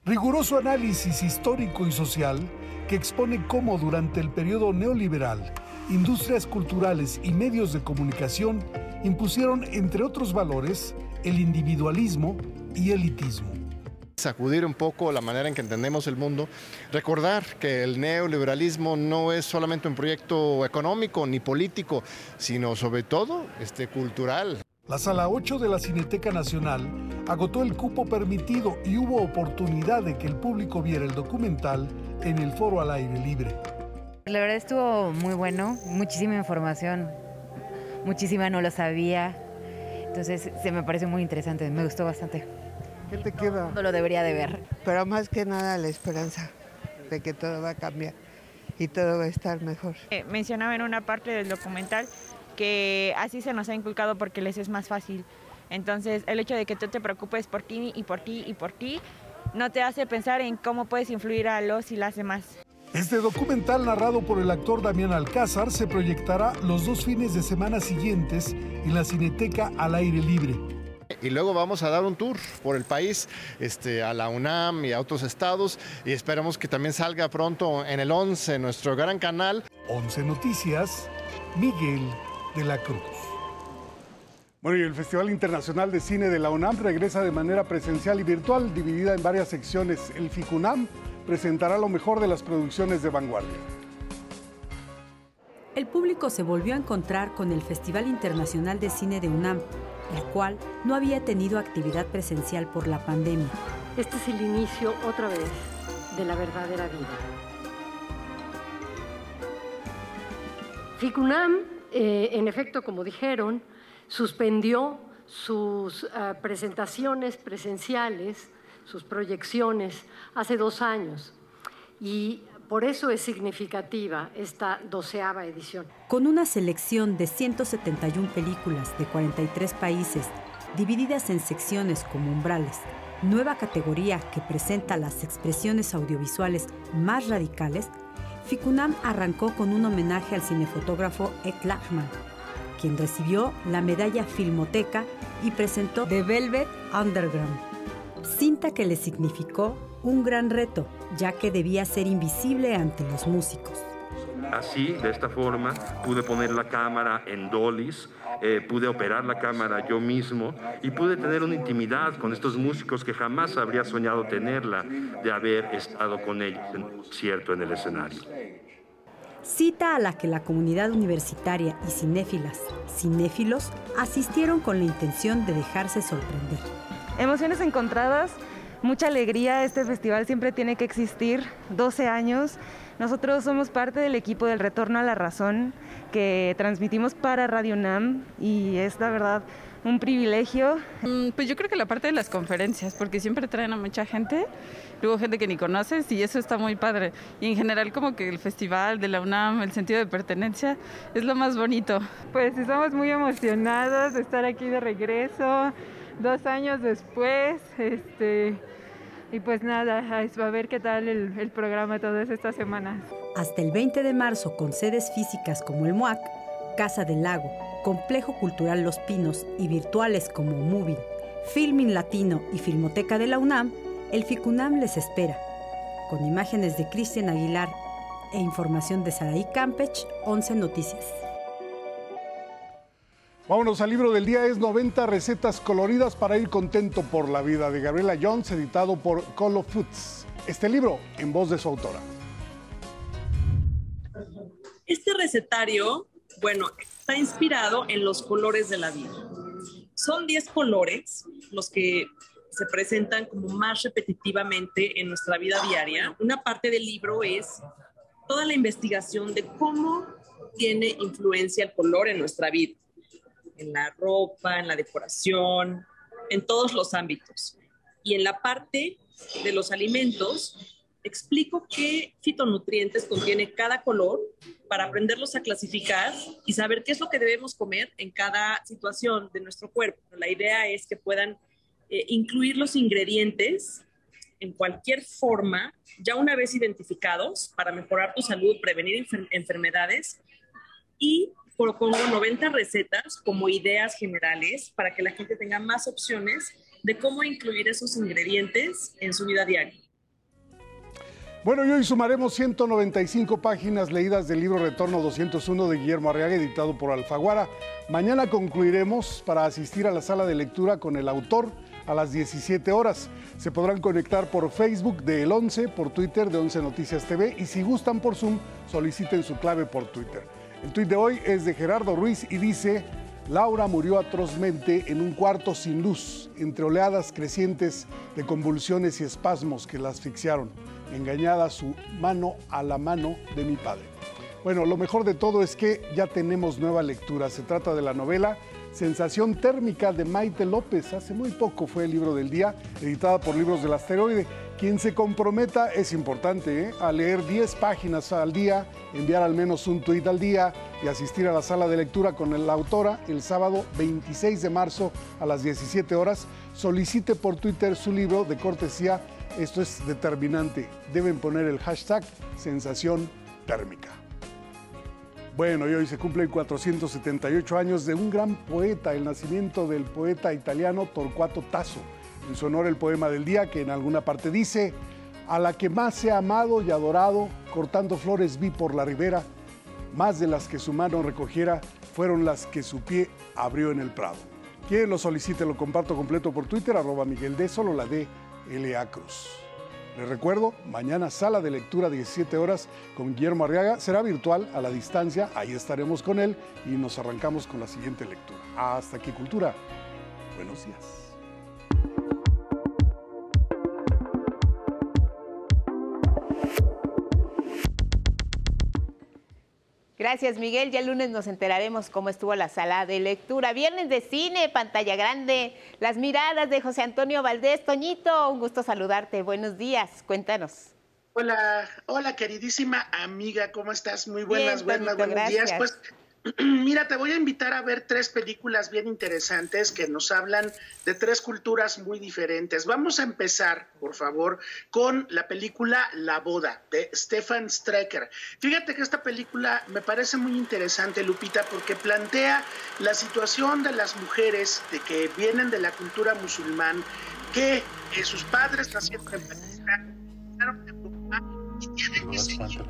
Riguroso análisis histórico y social que expone cómo durante el periodo neoliberal, industrias culturales y medios de comunicación impusieron, entre otros valores, el individualismo y elitismo sacudir un poco la manera en que entendemos el mundo, recordar que el neoliberalismo no es solamente un proyecto económico ni político, sino sobre todo este, cultural. La sala 8 de la Cineteca Nacional agotó el cupo permitido y hubo oportunidad de que el público viera el documental en el foro al aire libre. La verdad estuvo muy bueno, muchísima información, muchísima no lo sabía, entonces se me parece muy interesante, me gustó bastante. ¿Qué te queda? No lo debería de ver. Pero más que nada la esperanza de que todo va a cambiar y todo va a estar mejor. Eh, mencionaba en una parte del documental que así se nos ha inculcado porque les es más fácil. Entonces, el hecho de que tú te preocupes por ti y por ti y por ti no te hace pensar en cómo puedes influir a los y las demás. Este documental narrado por el actor Damián Alcázar se proyectará los dos fines de semana siguientes en la Cineteca al aire libre. Y luego vamos a dar un tour por el país, este, a la UNAM y a otros estados, y esperamos que también salga pronto en el 11, nuestro gran canal. 11 Noticias, Miguel de la Cruz. Bueno, y el Festival Internacional de Cine de la UNAM regresa de manera presencial y virtual, dividida en varias secciones. El FICUNAM presentará lo mejor de las producciones de vanguardia. El público se volvió a encontrar con el Festival Internacional de Cine de UNAM el cual no había tenido actividad presencial por la pandemia. Este es el inicio otra vez de la verdadera vida. FICUNAM, eh, en efecto, como dijeron, suspendió sus eh, presentaciones presenciales, sus proyecciones, hace dos años. Y Por eso es significativa esta doceava edición. Con una selección de 171 películas de 43 países, divididas en secciones como umbrales, nueva categoría que presenta las expresiones audiovisuales más radicales, Ficunam arrancó con un homenaje al cinefotógrafo Ed Lachman, quien recibió la medalla Filmoteca y presentó The Velvet Underground, cinta que le significó un gran reto, ya que debía ser invisible ante los músicos. Así, de esta forma, pude poner la cámara en dollies, eh, pude operar la cámara yo mismo y pude tener una intimidad con estos músicos que jamás habría soñado tenerla de haber estado con ellos, cierto, en el escenario. Cita a la que la comunidad universitaria y cinéfilas, cinéfilos, asistieron con la intención de dejarse sorprender. Emociones encontradas, mucha alegría, este festival siempre tiene que existir, 12 años. Nosotros somos parte del equipo del Retorno a la Razón que transmitimos para Radio NAM y es la verdad un privilegio. Mm, pues yo creo que la parte de las conferencias, porque siempre traen a mucha gente, luego gente que ni conoces y eso está muy padre. Y en general como que el festival de la UNAM, el sentido de pertenencia, es lo más bonito. Pues estamos muy emocionados de estar aquí de regreso, dos años después, este... Y pues nada, a ver qué tal el, el, programa todas estas semanas. Hasta el 20 de marzo, con sedes físicas como el MUAC, Casa del Lago, Complejo Cultural Los Pinos y virtuales como Moving, Filming Latino y Filmoteca de la UNAM, el FICUNAM les espera. Con imágenes de Cristian Aguilar e información de Saraí Campech, 11 Noticias. Vámonos al libro del día, es 90 recetas coloridas para ir contento por la vida de Gabriela Jones, editado por Colo Foods. Este libro en voz de su autora. Este recetario, bueno, está inspirado en los colores de la vida. Son 10 colores los que se presentan como más repetitivamente en nuestra vida diaria. Una parte del libro es toda la investigación de cómo tiene influencia el color en nuestra vida en la ropa, en la decoración, en todos los ámbitos. Y en la parte de los alimentos, explico qué fitonutrientes contiene cada color para aprenderlos a clasificar y saber qué es lo que debemos comer en cada situación de nuestro cuerpo. La idea es que puedan eh, incluir los ingredientes en cualquier forma, ya una vez identificados, para mejorar tu salud, prevenir enfermedades y propongo 90 recetas como ideas generales para que la gente tenga más opciones de cómo incluir esos ingredientes en su vida diaria. Bueno, y hoy sumaremos 195 páginas leídas del libro Retorno 201 de Guillermo Arriaga, editado por Alfaguara. Mañana concluiremos para asistir a la sala de lectura con el autor a las 17 horas. Se podrán conectar por Facebook de El 11, por Twitter de 11 Noticias TV y si gustan por Zoom, soliciten su clave por Twitter. El tuit de hoy es de Gerardo Ruiz y dice, Laura murió atrozmente en un cuarto sin luz, entre oleadas crecientes de convulsiones y espasmos que la asfixiaron, engañada su mano a la mano de mi padre. Bueno, lo mejor de todo es que ya tenemos nueva lectura. Se trata de la novela Sensación térmica de Maite López. Hace muy poco fue el libro del día, editada por Libros del Asteroide. Quien se comprometa, es importante, ¿eh? a leer 10 páginas al día, enviar al menos un tuit al día y asistir a la sala de lectura con la autora el sábado 26 de marzo a las 17 horas. Solicite por Twitter su libro de cortesía. Esto es determinante. Deben poner el hashtag sensación térmica. Bueno, y hoy se cumplen 478 años de un gran poeta, el nacimiento del poeta italiano Torcuato Tasso. En su honor el poema del día que en alguna parte dice, a la que más he amado y adorado, cortando flores vi por la ribera, más de las que su mano recogiera, fueron las que su pie abrió en el prado. Quien lo solicite lo comparto completo por Twitter, arroba Miguel D, solo la D, L.A. Cruz. Les recuerdo, mañana sala de lectura 17 horas con Guillermo Arriaga. Será virtual a la distancia, ahí estaremos con él y nos arrancamos con la siguiente lectura. Hasta aquí, Cultura. Buenos días. Gracias, Miguel. Ya el lunes nos enteraremos cómo estuvo la sala de lectura. Viernes de cine, pantalla grande, las miradas de José Antonio Valdés. Toñito, un gusto saludarte. Buenos días. Cuéntanos. Hola, hola queridísima amiga, ¿cómo estás? Muy buenas, buenas, buenos días. Pues Mira, te voy a invitar a ver tres películas bien interesantes que nos hablan de tres culturas muy diferentes. Vamos a empezar, por favor, con la película La Boda de Stefan Strecker. Fíjate que esta película me parece muy interesante, Lupita, porque plantea la situación de las mujeres de que vienen de la cultura musulmán, que eh, sus padres nacieron en Pakistán, y tienen que seguir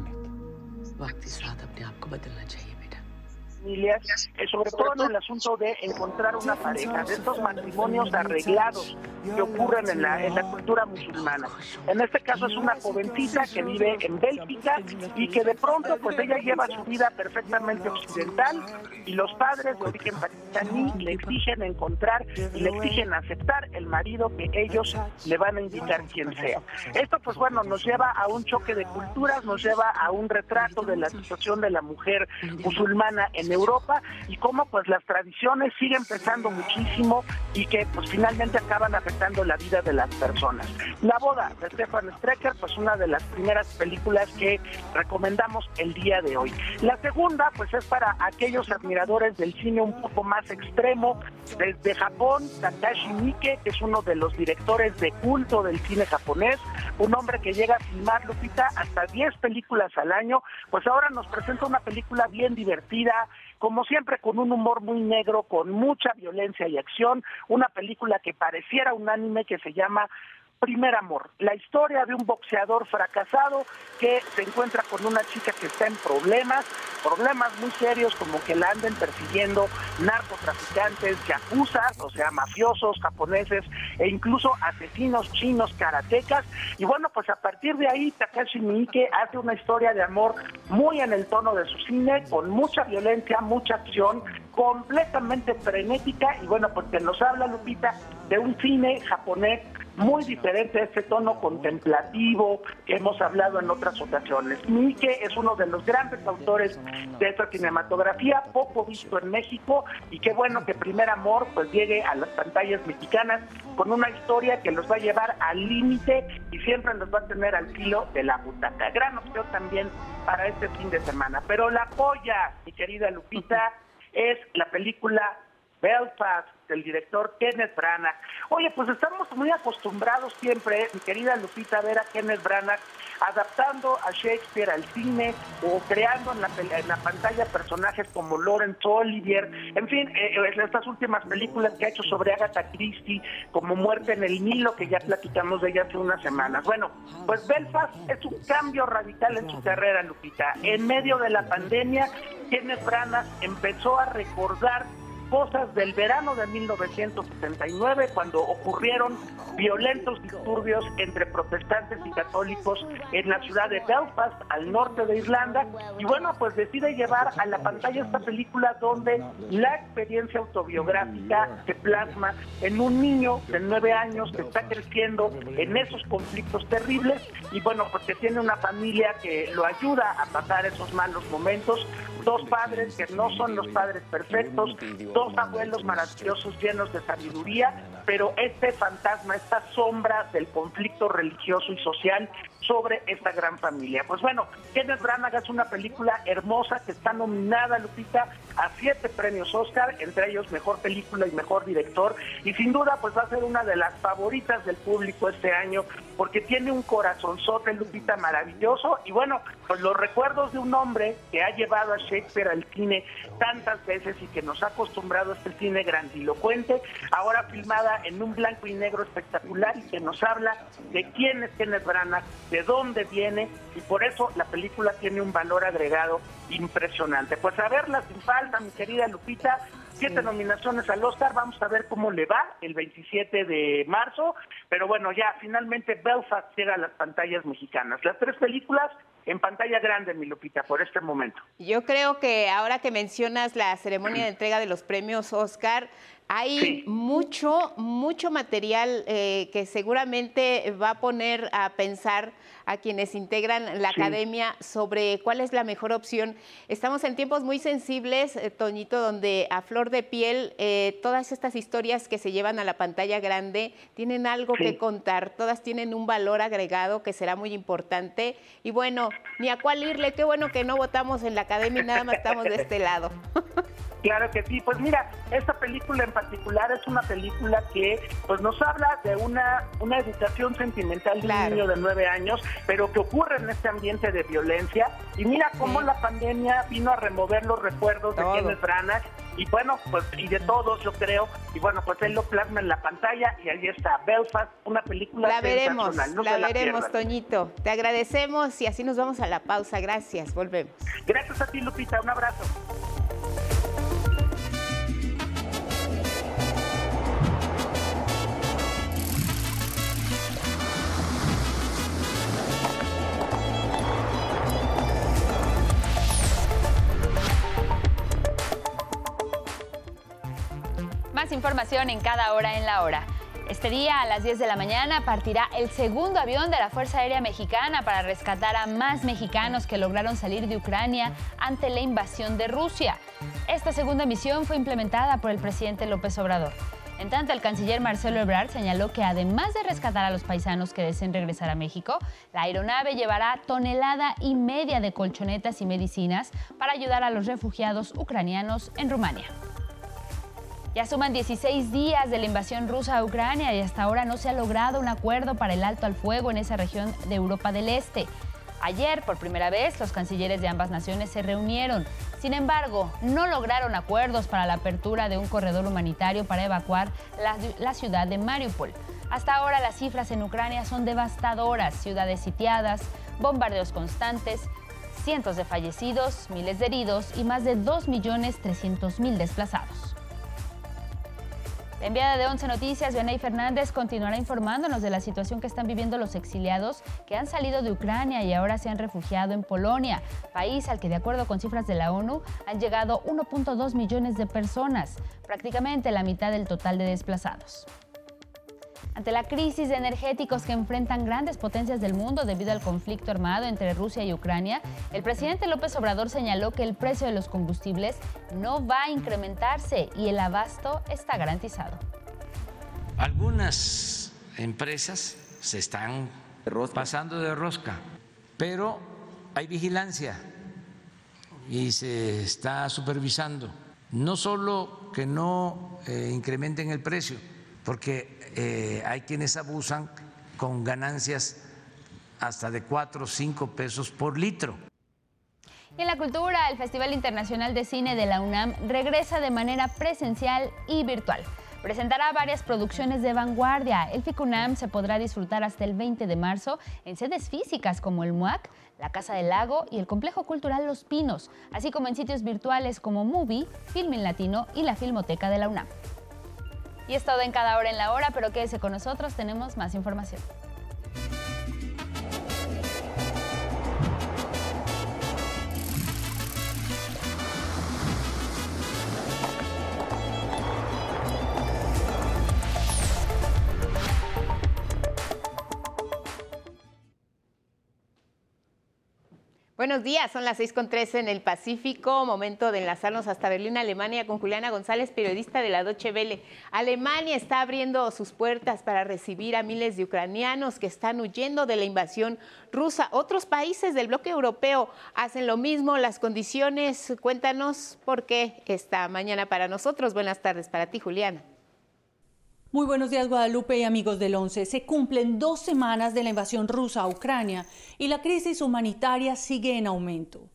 familias, eh, sobre todo en el asunto de encontrar una pareja, de estos matrimonios arreglados que ocurren en la, en cultura musulmana. En este caso es una jovencita que vive en Bélgica y que de pronto pues ella lleva su vida perfectamente occidental y los padres de origen pakistaní le exigen encontrar y le exigen aceptar el marido que ellos le van a indicar quien sea. Esto pues bueno nos lleva a un choque de culturas, nos lleva a un retrato de la situación de la mujer musulmana en Europa y cómo pues las tradiciones siguen pesando muchísimo y que pues finalmente acaban afectando la vida de las personas. La boda de Stefan Strecker, pues una de las primeras películas que recomendamos el día de hoy. La segunda pues es para aquellos admiradores del cine un poco más extremo desde Japón, Takashi Miike, que es uno de los directores de culto del cine japonés, un hombre que llega a filmar, Lupita, hasta 10 películas al año, pues ahora nos presenta una película bien divertida, como siempre con un humor muy negro, con mucha violencia y acción, una película que pareciera un anime que se llama Primer Amor, la historia de un boxeador fracasado que se encuentra con una chica que está en problemas, problemas muy serios como que la anden persiguiendo narcotraficantes, yakuzas, o sea, mafiosos japoneses e incluso asesinos chinos karatecas. Y bueno, pues a partir de ahí Takashi Miike hace una historia de amor muy en el tono de su cine, con mucha violencia, mucha acción, completamente frenética y bueno, porque nos habla Lupita de un cine japonés muy diferente a ese tono contemplativo que hemos hablado en otras ocasiones. Mike es uno de los grandes autores de esta cinematografía, poco visto en México, y qué bueno que Primer Amor pues llegue a las pantallas mexicanas con una historia que los va a llevar al límite y siempre nos va a tener al filo de la butaca. Gran opción también para este fin de semana. Pero la polla, mi querida Lupita, es la película Belfast del director Kenneth Branagh. Oye, pues estamos muy acostumbrados siempre, mi querida Lupita, a ver a Kenneth Branagh adaptando a Shakespeare al cine o creando en la, en la pantalla personajes como Laurence Olivier, en fin, eh, eh, estas últimas películas que ha hecho sobre Agatha Christie, como Muerte en el Nilo, que ya platicamos de ella hace unas semanas. Bueno, pues Belfast es un cambio radical en su carrera, Lupita. En medio de la pandemia, Kenneth Branagh empezó a recordar cosas del verano de 1969, cuando ocurrieron violentos disturbios entre protestantes y católicos en la ciudad de Belfast, al norte de Irlanda, y bueno, pues decide llevar a la pantalla esta película donde la experiencia autobiográfica se plasma en un niño de nueve años que está creciendo en esos conflictos terribles, y bueno, porque tiene una familia que lo ayuda a pasar esos malos momentos, dos padres que no son los padres perfectos, dos abuelos maravillosos llenos de sabiduría, pero este fantasma, esta sombra del conflicto religioso y social sobre esta gran familia. Pues bueno, Kenneth Branagh es una película hermosa que está nominada, Lupita, a siete premios Oscar, entre ellos Mejor Película y Mejor Director, y sin duda pues va a ser una de las favoritas del público este año, porque tiene un corazonzote, Lupita, maravilloso, y bueno, pues los recuerdos de un hombre que ha llevado a Shakespeare al cine tantas veces y que nos ha acostumbrado a este cine grandilocuente, ahora filmada en un blanco y negro espectacular y que nos habla de quién es Kenneth Branagh, de dónde viene y por eso la película tiene un valor agregado impresionante. Pues a verla sin falta, mi querida Lupita, siete nominaciones al Oscar, vamos a ver cómo le va el 27 de marzo, pero bueno, ya finalmente Belfast llega a las pantallas mexicanas. Las tres películas en pantalla grande, mi Lupita, por este momento. Yo creo que ahora que mencionas la ceremonia de entrega de los premios Oscar, hay mucho, mucho material eh, que seguramente va a poner a pensar a quienes integran la academia sobre cuál es la mejor opción. Estamos en tiempos muy sensibles, eh, Toñito, donde a flor de piel eh, todas estas historias que se llevan a la pantalla grande tienen algo que contar, todas tienen un valor agregado que será muy importante. Y bueno, ni a cuál irle, qué bueno que no votamos en la academia y nada más estamos de este lado. <laughs> Claro que sí, pues mira, esta película en particular es una película que pues nos habla de una, una educación sentimental de un niño de nueve años, pero que ocurre en este ambiente de violencia. Y mira cómo la pandemia vino a remover los recuerdos de Kenneth Branagh y bueno, pues y de todos yo creo, y bueno, pues él lo plasma en la pantalla y ahí está Belfast, una película La veremos, no la la veremos, pierdan. Toñito. Te agradecemos y así nos vamos a la pausa. Gracias, volvemos. Gracias a ti, Lupita, un abrazo. Más información en cada hora en la hora. Este día a las 10 de la mañana partirá el segundo avión de la Fuerza Aérea Mexicana para rescatar a más mexicanos que lograron salir de Ucrania ante la invasión de Rusia. Esta segunda misión fue implementada por el presidente López Obrador. En tanto, el canciller Marcelo Ebrard señaló que además de rescatar a los paisanos que deseen regresar a México, la aeronave llevará tonelada y media de colchonetas y medicinas para ayudar a los refugiados ucranianos en Rumania. Ya suman 16 días de la invasión rusa a Ucrania y hasta ahora no se ha logrado un acuerdo para el alto al fuego en esa región de Europa del Este. Ayer, por primera vez, los cancilleres de ambas naciones se reunieron. Sin embargo, no lograron acuerdos para la apertura de un corredor humanitario para evacuar la, la ciudad de Mariupol. Hasta ahora las cifras en Ucrania son devastadoras, ciudades sitiadas, bombardeos constantes, cientos de fallecidos, miles de heridos y más de 2.300.000 desplazados. La enviada de 11 Noticias, Vianey Fernández, continuará informándonos de la situación que están viviendo los exiliados que han salido de Ucrania y ahora se han refugiado en Polonia, país al que, de acuerdo con cifras de la ONU, han llegado 1.2 millones de personas, prácticamente la mitad del total de desplazados. Ante la crisis de energéticos que enfrentan grandes potencias del mundo debido al conflicto armado entre Rusia y Ucrania, el presidente López Obrador señaló que el precio de los combustibles no va a incrementarse y el abasto está garantizado. Algunas empresas se están pasando de rosca, pero hay vigilancia y se está supervisando. No solo que no eh, incrementen el precio, porque eh, hay quienes abusan con ganancias hasta de 4 o 5 pesos por litro. En la cultura, el Festival Internacional de Cine de la UNAM regresa de manera presencial y virtual. Presentará varias producciones de vanguardia. El FICUNAM se podrá disfrutar hasta el 20 de marzo en sedes físicas como el MUAC, la Casa del Lago y el Complejo Cultural Los Pinos, así como en sitios virtuales como Movie, Filmin Latino y la Filmoteca de la UNAM. Y es todo en cada hora en la hora, pero quédese con nosotros, tenemos más información. Buenos días, son las 6.13 en el Pacífico, momento de enlazarnos hasta Berlín, Alemania, con Juliana González, periodista de la Deutsche Welle. Alemania está abriendo sus puertas para recibir a miles de ucranianos que están huyendo de la invasión rusa. Otros países del bloque europeo hacen lo mismo, las condiciones, cuéntanos por qué esta mañana para nosotros. Buenas tardes para ti, Juliana. Muy buenos días Guadalupe y amigos del 11. Se cumplen dos semanas de la invasión rusa a Ucrania y la crisis humanitaria sigue en aumento.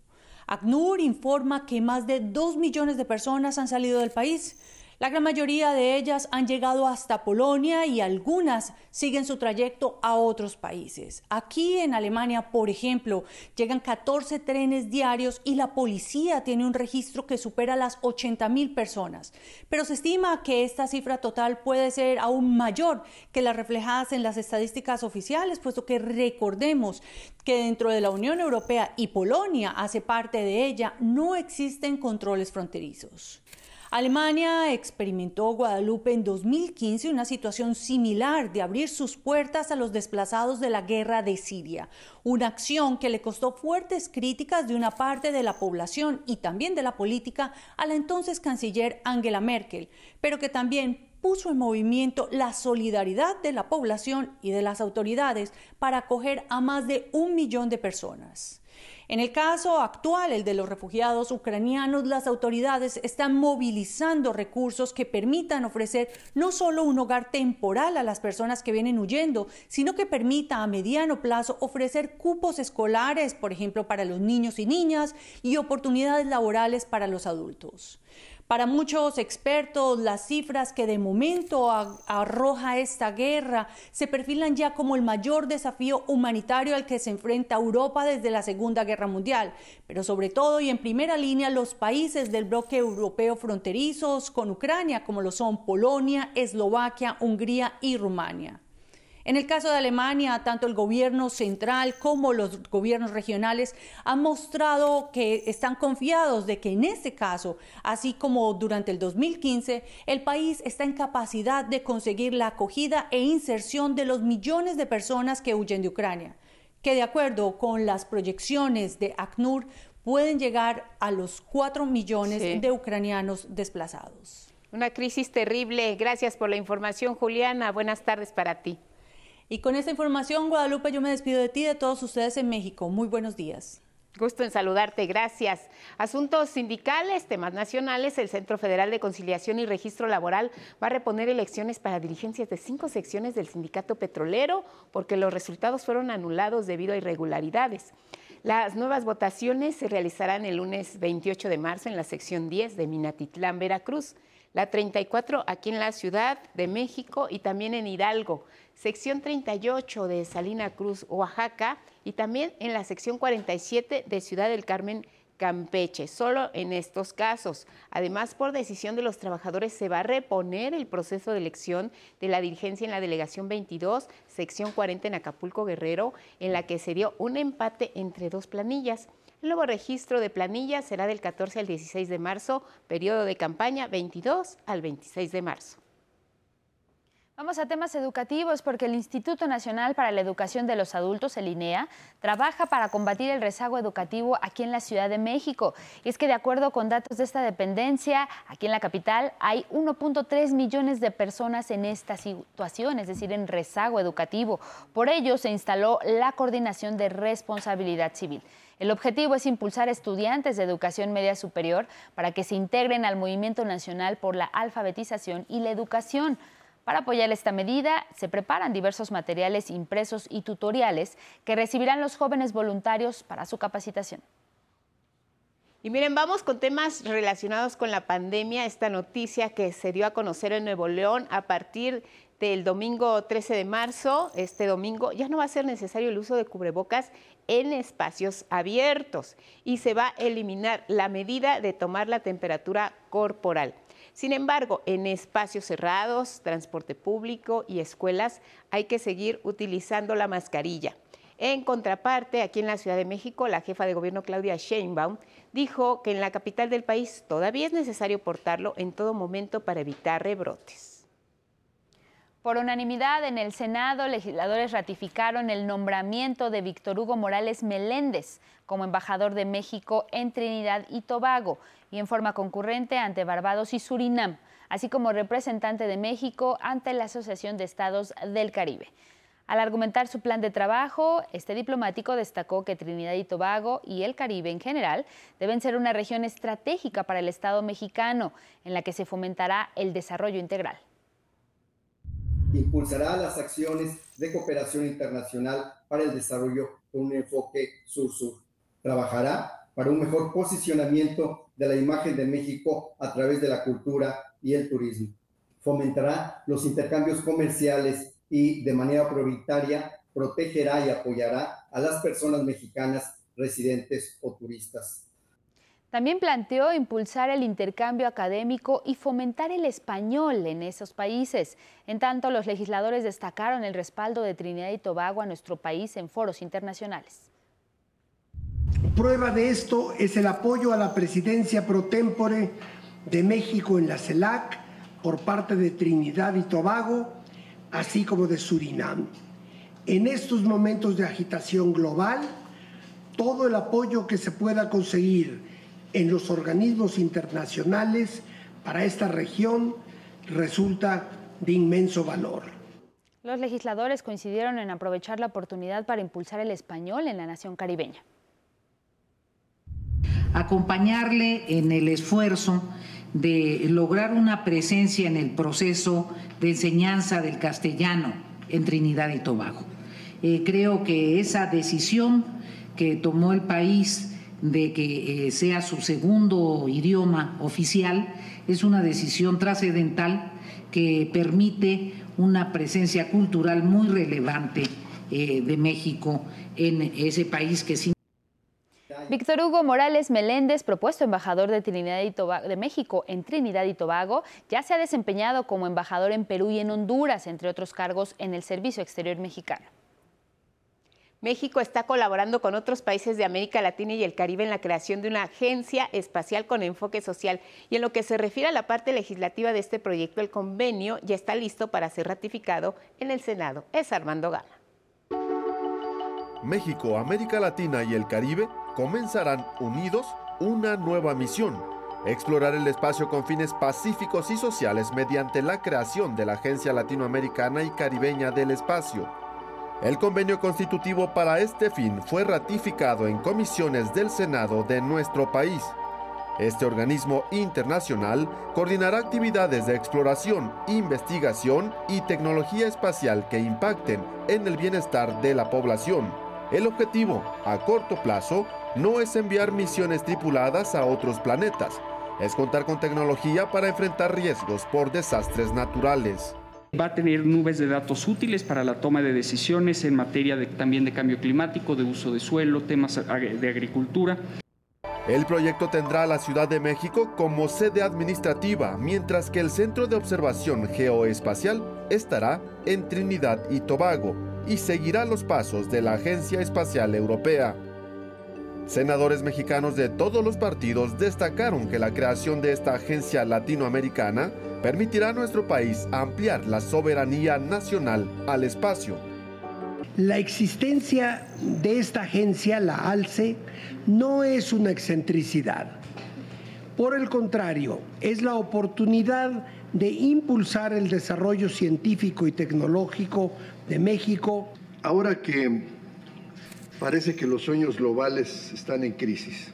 ACNUR informa que más de dos millones de personas han salido del país. La gran mayoría de ellas han llegado hasta Polonia y algunas siguen su trayecto a otros países. Aquí en Alemania, por ejemplo, llegan 14 trenes diarios y la policía tiene un registro que supera las 80 mil personas. Pero se estima que esta cifra total puede ser aún mayor que las reflejadas en las estadísticas oficiales, puesto que recordemos que dentro de la Unión Europea y Polonia hace parte de ella, no existen controles fronterizos. Alemania experimentó Guadalupe en 2015 una situación similar de abrir sus puertas a los desplazados de la guerra de Siria, una acción que le costó fuertes críticas de una parte de la población y también de la política a la entonces canciller Angela Merkel, pero que también puso en movimiento la solidaridad de la población y de las autoridades para acoger a más de un millón de personas. En el caso actual, el de los refugiados ucranianos, las autoridades están movilizando recursos que permitan ofrecer no solo un hogar temporal a las personas que vienen huyendo, sino que permita a mediano plazo ofrecer cupos escolares, por ejemplo, para los niños y niñas, y oportunidades laborales para los adultos. Para muchos expertos, las cifras que de momento arroja esta guerra se perfilan ya como el mayor desafío humanitario al que se enfrenta Europa desde la Segunda Guerra Mundial, pero sobre todo y en primera línea los países del bloque europeo fronterizos con Ucrania, como lo son Polonia, Eslovaquia, Hungría y Rumania. En el caso de Alemania, tanto el gobierno central como los gobiernos regionales han mostrado que están confiados de que en este caso, así como durante el 2015, el país está en capacidad de conseguir la acogida e inserción de los millones de personas que huyen de Ucrania, que de acuerdo con las proyecciones de ACNUR pueden llegar a los 4 millones de ucranianos desplazados. Una crisis terrible. Gracias por la información, Juliana. Buenas tardes para ti. Y con esta información, Guadalupe, yo me despido de ti y de todos ustedes en México. Muy buenos días. Gusto en saludarte, gracias. Asuntos sindicales, temas nacionales, el Centro Federal de Conciliación y Registro Laboral va a reponer elecciones para dirigencias de cinco secciones del sindicato petrolero porque los resultados fueron anulados debido a irregularidades. Las nuevas votaciones se realizarán el lunes 28 de marzo en la sección 10 de Minatitlán, Veracruz, la 34 aquí en la Ciudad de México y también en Hidalgo sección 38 de Salina Cruz, Oaxaca, y también en la sección 47 de Ciudad del Carmen, Campeche, solo en estos casos. Además, por decisión de los trabajadores, se va a reponer el proceso de elección de la dirigencia en la delegación 22, sección 40 en Acapulco Guerrero, en la que se dio un empate entre dos planillas. El nuevo registro de planillas será del 14 al 16 de marzo, periodo de campaña 22 al 26 de marzo. Vamos a temas educativos porque el Instituto Nacional para la Educación de los Adultos, el INEA, trabaja para combatir el rezago educativo aquí en la Ciudad de México. Y es que de acuerdo con datos de esta dependencia, aquí en la capital hay 1.3 millones de personas en esta situación, es decir, en rezago educativo. Por ello se instaló la Coordinación de Responsabilidad Civil. El objetivo es impulsar estudiantes de educación media superior para que se integren al movimiento nacional por la alfabetización y la educación. Para apoyar esta medida, se preparan diversos materiales impresos y tutoriales que recibirán los jóvenes voluntarios para su capacitación. Y miren, vamos con temas relacionados con la pandemia. Esta noticia que se dio a conocer en Nuevo León a partir del domingo 13 de marzo, este domingo, ya no va a ser necesario el uso de cubrebocas en espacios abiertos y se va a eliminar la medida de tomar la temperatura corporal. Sin embargo, en espacios cerrados, transporte público y escuelas hay que seguir utilizando la mascarilla. En contraparte, aquí en la Ciudad de México, la jefa de gobierno Claudia Sheinbaum dijo que en la capital del país todavía es necesario portarlo en todo momento para evitar rebrotes. Por unanimidad en el Senado, legisladores ratificaron el nombramiento de Víctor Hugo Morales Meléndez como embajador de México en Trinidad y Tobago y en forma concurrente ante Barbados y Surinam, así como representante de México ante la Asociación de Estados del Caribe. Al argumentar su plan de trabajo, este diplomático destacó que Trinidad y Tobago y el Caribe en general deben ser una región estratégica para el Estado mexicano, en la que se fomentará el desarrollo integral impulsará las acciones de cooperación internacional para el desarrollo con un enfoque sur-sur. Trabajará para un mejor posicionamiento de la imagen de México a través de la cultura y el turismo. Fomentará los intercambios comerciales y de manera prioritaria protegerá y apoyará a las personas mexicanas residentes o turistas. También planteó impulsar el intercambio académico y fomentar el español en esos países. En tanto, los legisladores destacaron el respaldo de Trinidad y Tobago a nuestro país en foros internacionales. Prueba de esto es el apoyo a la presidencia pro tempore de México en la CELAC por parte de Trinidad y Tobago, así como de Surinam. En estos momentos de agitación global, todo el apoyo que se pueda conseguir en los organismos internacionales para esta región resulta de inmenso valor. Los legisladores coincidieron en aprovechar la oportunidad para impulsar el español en la nación caribeña acompañarle en el esfuerzo de lograr una presencia en el proceso de enseñanza del castellano en Trinidad y Tobago. Eh, creo que esa decisión que tomó el país de que eh, sea su segundo idioma oficial es una decisión trascendental que permite una presencia cultural muy relevante eh, de México en ese país que sin Víctor Hugo Morales Meléndez, propuesto embajador de, Trinidad y Tobago, de México en Trinidad y Tobago, ya se ha desempeñado como embajador en Perú y en Honduras, entre otros cargos en el Servicio Exterior Mexicano. México está colaborando con otros países de América Latina y el Caribe en la creación de una agencia espacial con enfoque social. Y en lo que se refiere a la parte legislativa de este proyecto, el convenio ya está listo para ser ratificado en el Senado. Es Armando Gala. México, América Latina y el Caribe comenzarán unidos una nueva misión, explorar el espacio con fines pacíficos y sociales mediante la creación de la Agencia Latinoamericana y Caribeña del Espacio. El convenio constitutivo para este fin fue ratificado en comisiones del Senado de nuestro país. Este organismo internacional coordinará actividades de exploración, investigación y tecnología espacial que impacten en el bienestar de la población. El objetivo, a corto plazo, no es enviar misiones tripuladas a otros planetas, es contar con tecnología para enfrentar riesgos por desastres naturales. Va a tener nubes de datos útiles para la toma de decisiones en materia también de cambio climático, de uso de suelo, temas de agricultura. El proyecto tendrá a la Ciudad de México como sede administrativa, mientras que el Centro de Observación Geoespacial estará en Trinidad y Tobago y seguirá los pasos de la Agencia Espacial Europea. Senadores mexicanos de todos los partidos destacaron que la creación de esta agencia latinoamericana permitirá a nuestro país ampliar la soberanía nacional al espacio. La existencia de esta agencia, la ALCE, no es una excentricidad. Por el contrario, es la oportunidad de impulsar el desarrollo científico y tecnológico de México. Ahora que Parece que los sueños globales están en crisis.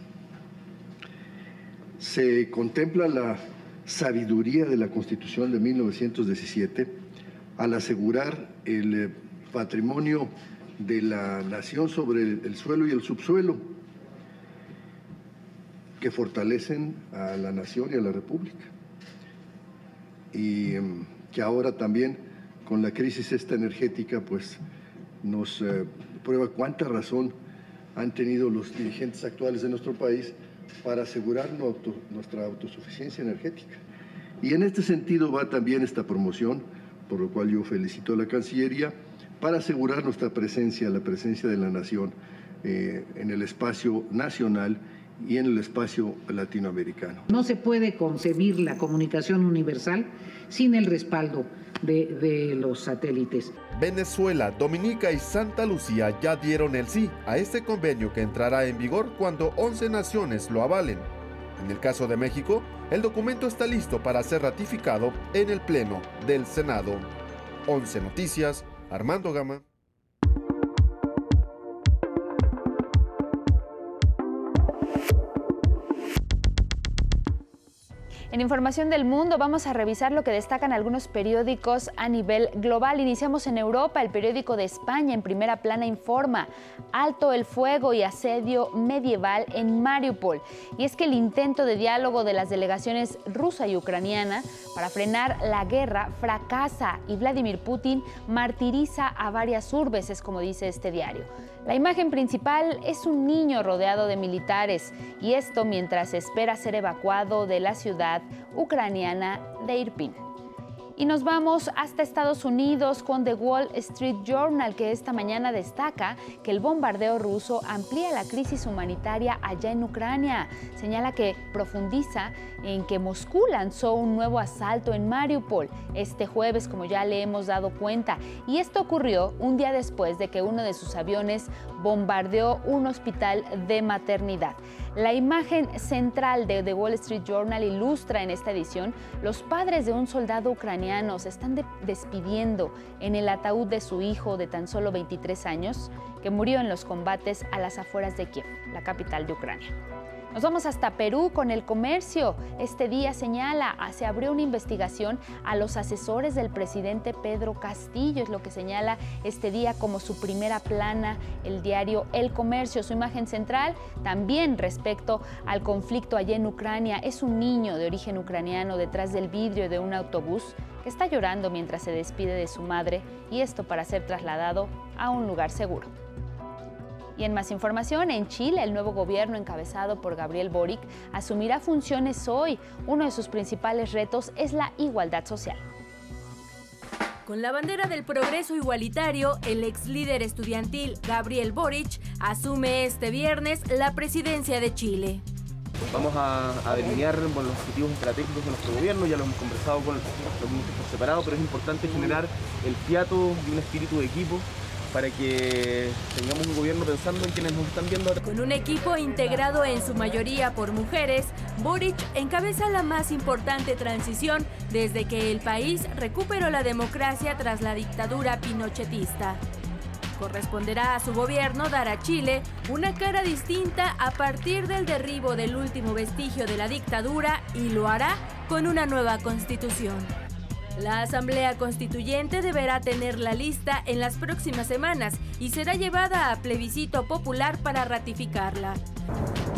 Se contempla la sabiduría de la Constitución de 1917 al asegurar el eh, patrimonio de la nación sobre el suelo y el subsuelo, que fortalecen a la nación y a la república. Y em, que ahora también con la crisis esta energética, pues nos eh, prueba cuánta razón han tenido los dirigentes actuales de nuestro país para asegurar nuestra autosuficiencia energética. Y en este sentido va también esta promoción, por lo cual yo felicito a la Cancillería, para asegurar nuestra presencia, la presencia de la nación eh, en el espacio nacional y en el espacio latinoamericano. No se puede concebir la comunicación universal sin el respaldo de, los satélites. Venezuela, Dominica y Santa Lucía ya dieron el sí a este convenio que entrará en vigor cuando 11 naciones lo avalen. En el caso de México, el documento está listo para ser ratificado en el Pleno del Senado. 11 Noticias, Armando Gama. En información del mundo vamos a revisar lo que destacan algunos periódicos a nivel global. Iniciamos en Europa, el periódico de España en primera plana informa alto el fuego y asedio medieval en Mariupol. Y es que el intento de diálogo de las delegaciones rusa y ucraniana para frenar la guerra fracasa y Vladimir Putin martiriza a varias urbes, es como dice este diario. La imagen principal es un niño rodeado de militares y esto mientras espera ser evacuado de la ciudad ucraniana de Irpin. Y nos vamos hasta Estados Unidos con The Wall Street Journal, que esta mañana destaca que el bombardeo ruso amplía la crisis humanitaria allá en Ucrania. Señala que profundiza en que Moscú lanzó un nuevo asalto en Mariupol este jueves, como ya le hemos dado cuenta. Y esto ocurrió un día después de que uno de sus aviones bombardeó un hospital de maternidad. La imagen central de The Wall Street Journal ilustra en esta edición los padres de un soldado ucraniano están despidiendo en el ataúd de su hijo de tan solo 23 años que murió en los combates a las afueras de Kiev, la capital de Ucrania. Nos vamos hasta Perú con el comercio. Este día señala, ah, se abrió una investigación a los asesores del presidente Pedro Castillo, es lo que señala este día como su primera plana el diario El Comercio. Su imagen central también respecto al conflicto allá en Ucrania es un niño de origen ucraniano detrás del vidrio de un autobús que está llorando mientras se despide de su madre y esto para ser trasladado a un lugar seguro. Y en más información, en Chile, el nuevo gobierno encabezado por Gabriel Boric asumirá funciones hoy. Uno de sus principales retos es la igualdad social. Con la bandera del progreso igualitario, el ex líder estudiantil Gabriel Boric asume este viernes la presidencia de Chile. Vamos a, delinear los objetivos estratégicos de nuestro gobierno, ya lo hemos conversado con los ministros por separado, pero es importante generar el fiato de un espíritu de equipo para que tengamos un gobierno pensando en quienes nos están viendo. Con un equipo integrado en su mayoría por mujeres, Boric encabeza la más importante transición desde que el país recuperó la democracia tras la dictadura pinochetista. Corresponderá a su gobierno dar a Chile una cara distinta a partir del derribo del último vestigio de la dictadura y lo hará con una nueva constitución. La Asamblea Constituyente deberá tener la lista en las próximas semanas y será llevada a plebiscito popular para ratificarla.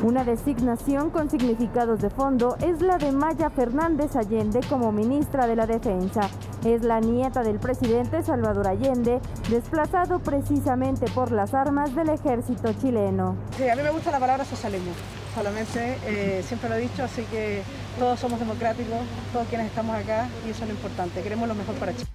Una designación con significados de fondo es la de Maya Fernández Allende como ministra de la Defensa. Es la nieta del presidente Salvador Allende, desplazado precisamente por las armas del ejército chileno. Sí, a mí me gusta la palabra socialismo solamente, eh, siempre lo he dicho, así que todos somos democráticos, todos quienes estamos acá y eso es lo importante, queremos lo mejor para Chile.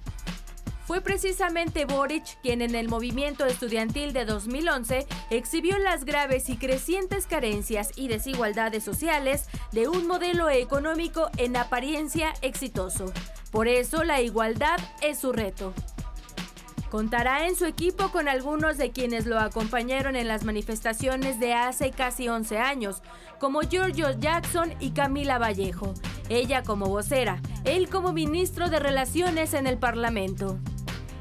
Fue precisamente Boric quien en el movimiento estudiantil de 2011 exhibió las graves y crecientes carencias y desigualdades sociales de un modelo económico en apariencia exitoso. Por eso la igualdad es su reto. Contará en su equipo con algunos de quienes lo acompañaron en las manifestaciones de hace casi 11 años, como Giorgio Jackson y Camila Vallejo, ella como vocera, él como ministro de Relaciones en el Parlamento.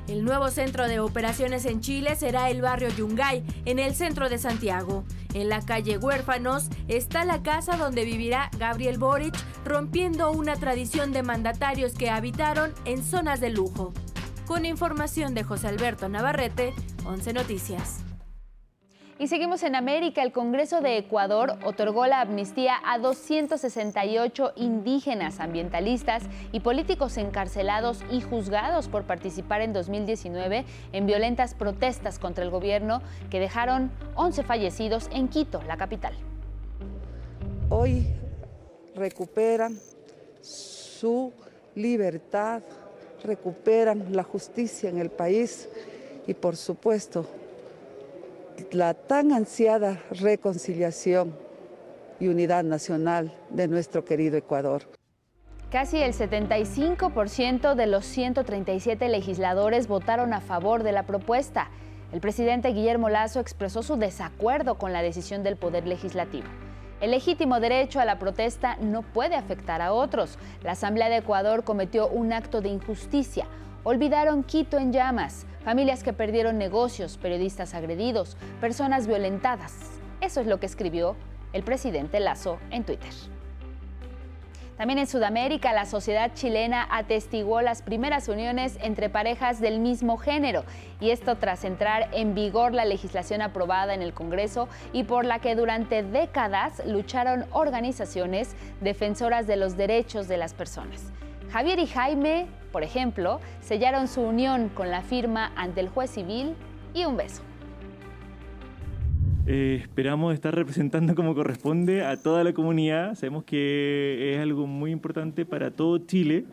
El nuevo centro de operaciones en Chile será el barrio Yungay, en el centro de Santiago. En la calle Huérfanos está la casa donde vivirá Gabriel Boric, rompiendo una tradición de mandatarios que habitaron en zonas de lujo. Con información de José Alberto Navarrete, 11 Noticias. Y seguimos en América. El Congreso de Ecuador otorgó la amnistía a 268 indígenas, ambientalistas y políticos encarcelados y juzgados por participar en 2019 en violentas protestas contra el gobierno que dejaron 11 fallecidos en Quito, la capital. Hoy recuperan su libertad recuperan la justicia en el país y por supuesto la tan ansiada reconciliación y unidad nacional de nuestro querido Ecuador. Casi el 75% de los 137 legisladores votaron a favor de la propuesta. El presidente Guillermo Lazo expresó su desacuerdo con la decisión del Poder Legislativo. El legítimo derecho a la protesta no puede afectar a otros. La Asamblea de Ecuador cometió un acto de injusticia. Olvidaron Quito en llamas, familias que perdieron negocios, periodistas agredidos, personas violentadas. Eso es lo que escribió el presidente Lazo en Twitter. También en Sudamérica, la sociedad chilena atestiguó las primeras uniones entre parejas del mismo género, y esto tras entrar en vigor la legislación aprobada en el Congreso y por la que durante décadas lucharon organizaciones defensoras de los derechos de las personas. Javier y Jaime, por ejemplo, sellaron su unión con la firma ante el juez civil y un beso. Eh, esperamos estar representando como corresponde a toda la comunidad. Sabemos que es algo muy importante para todo Chile.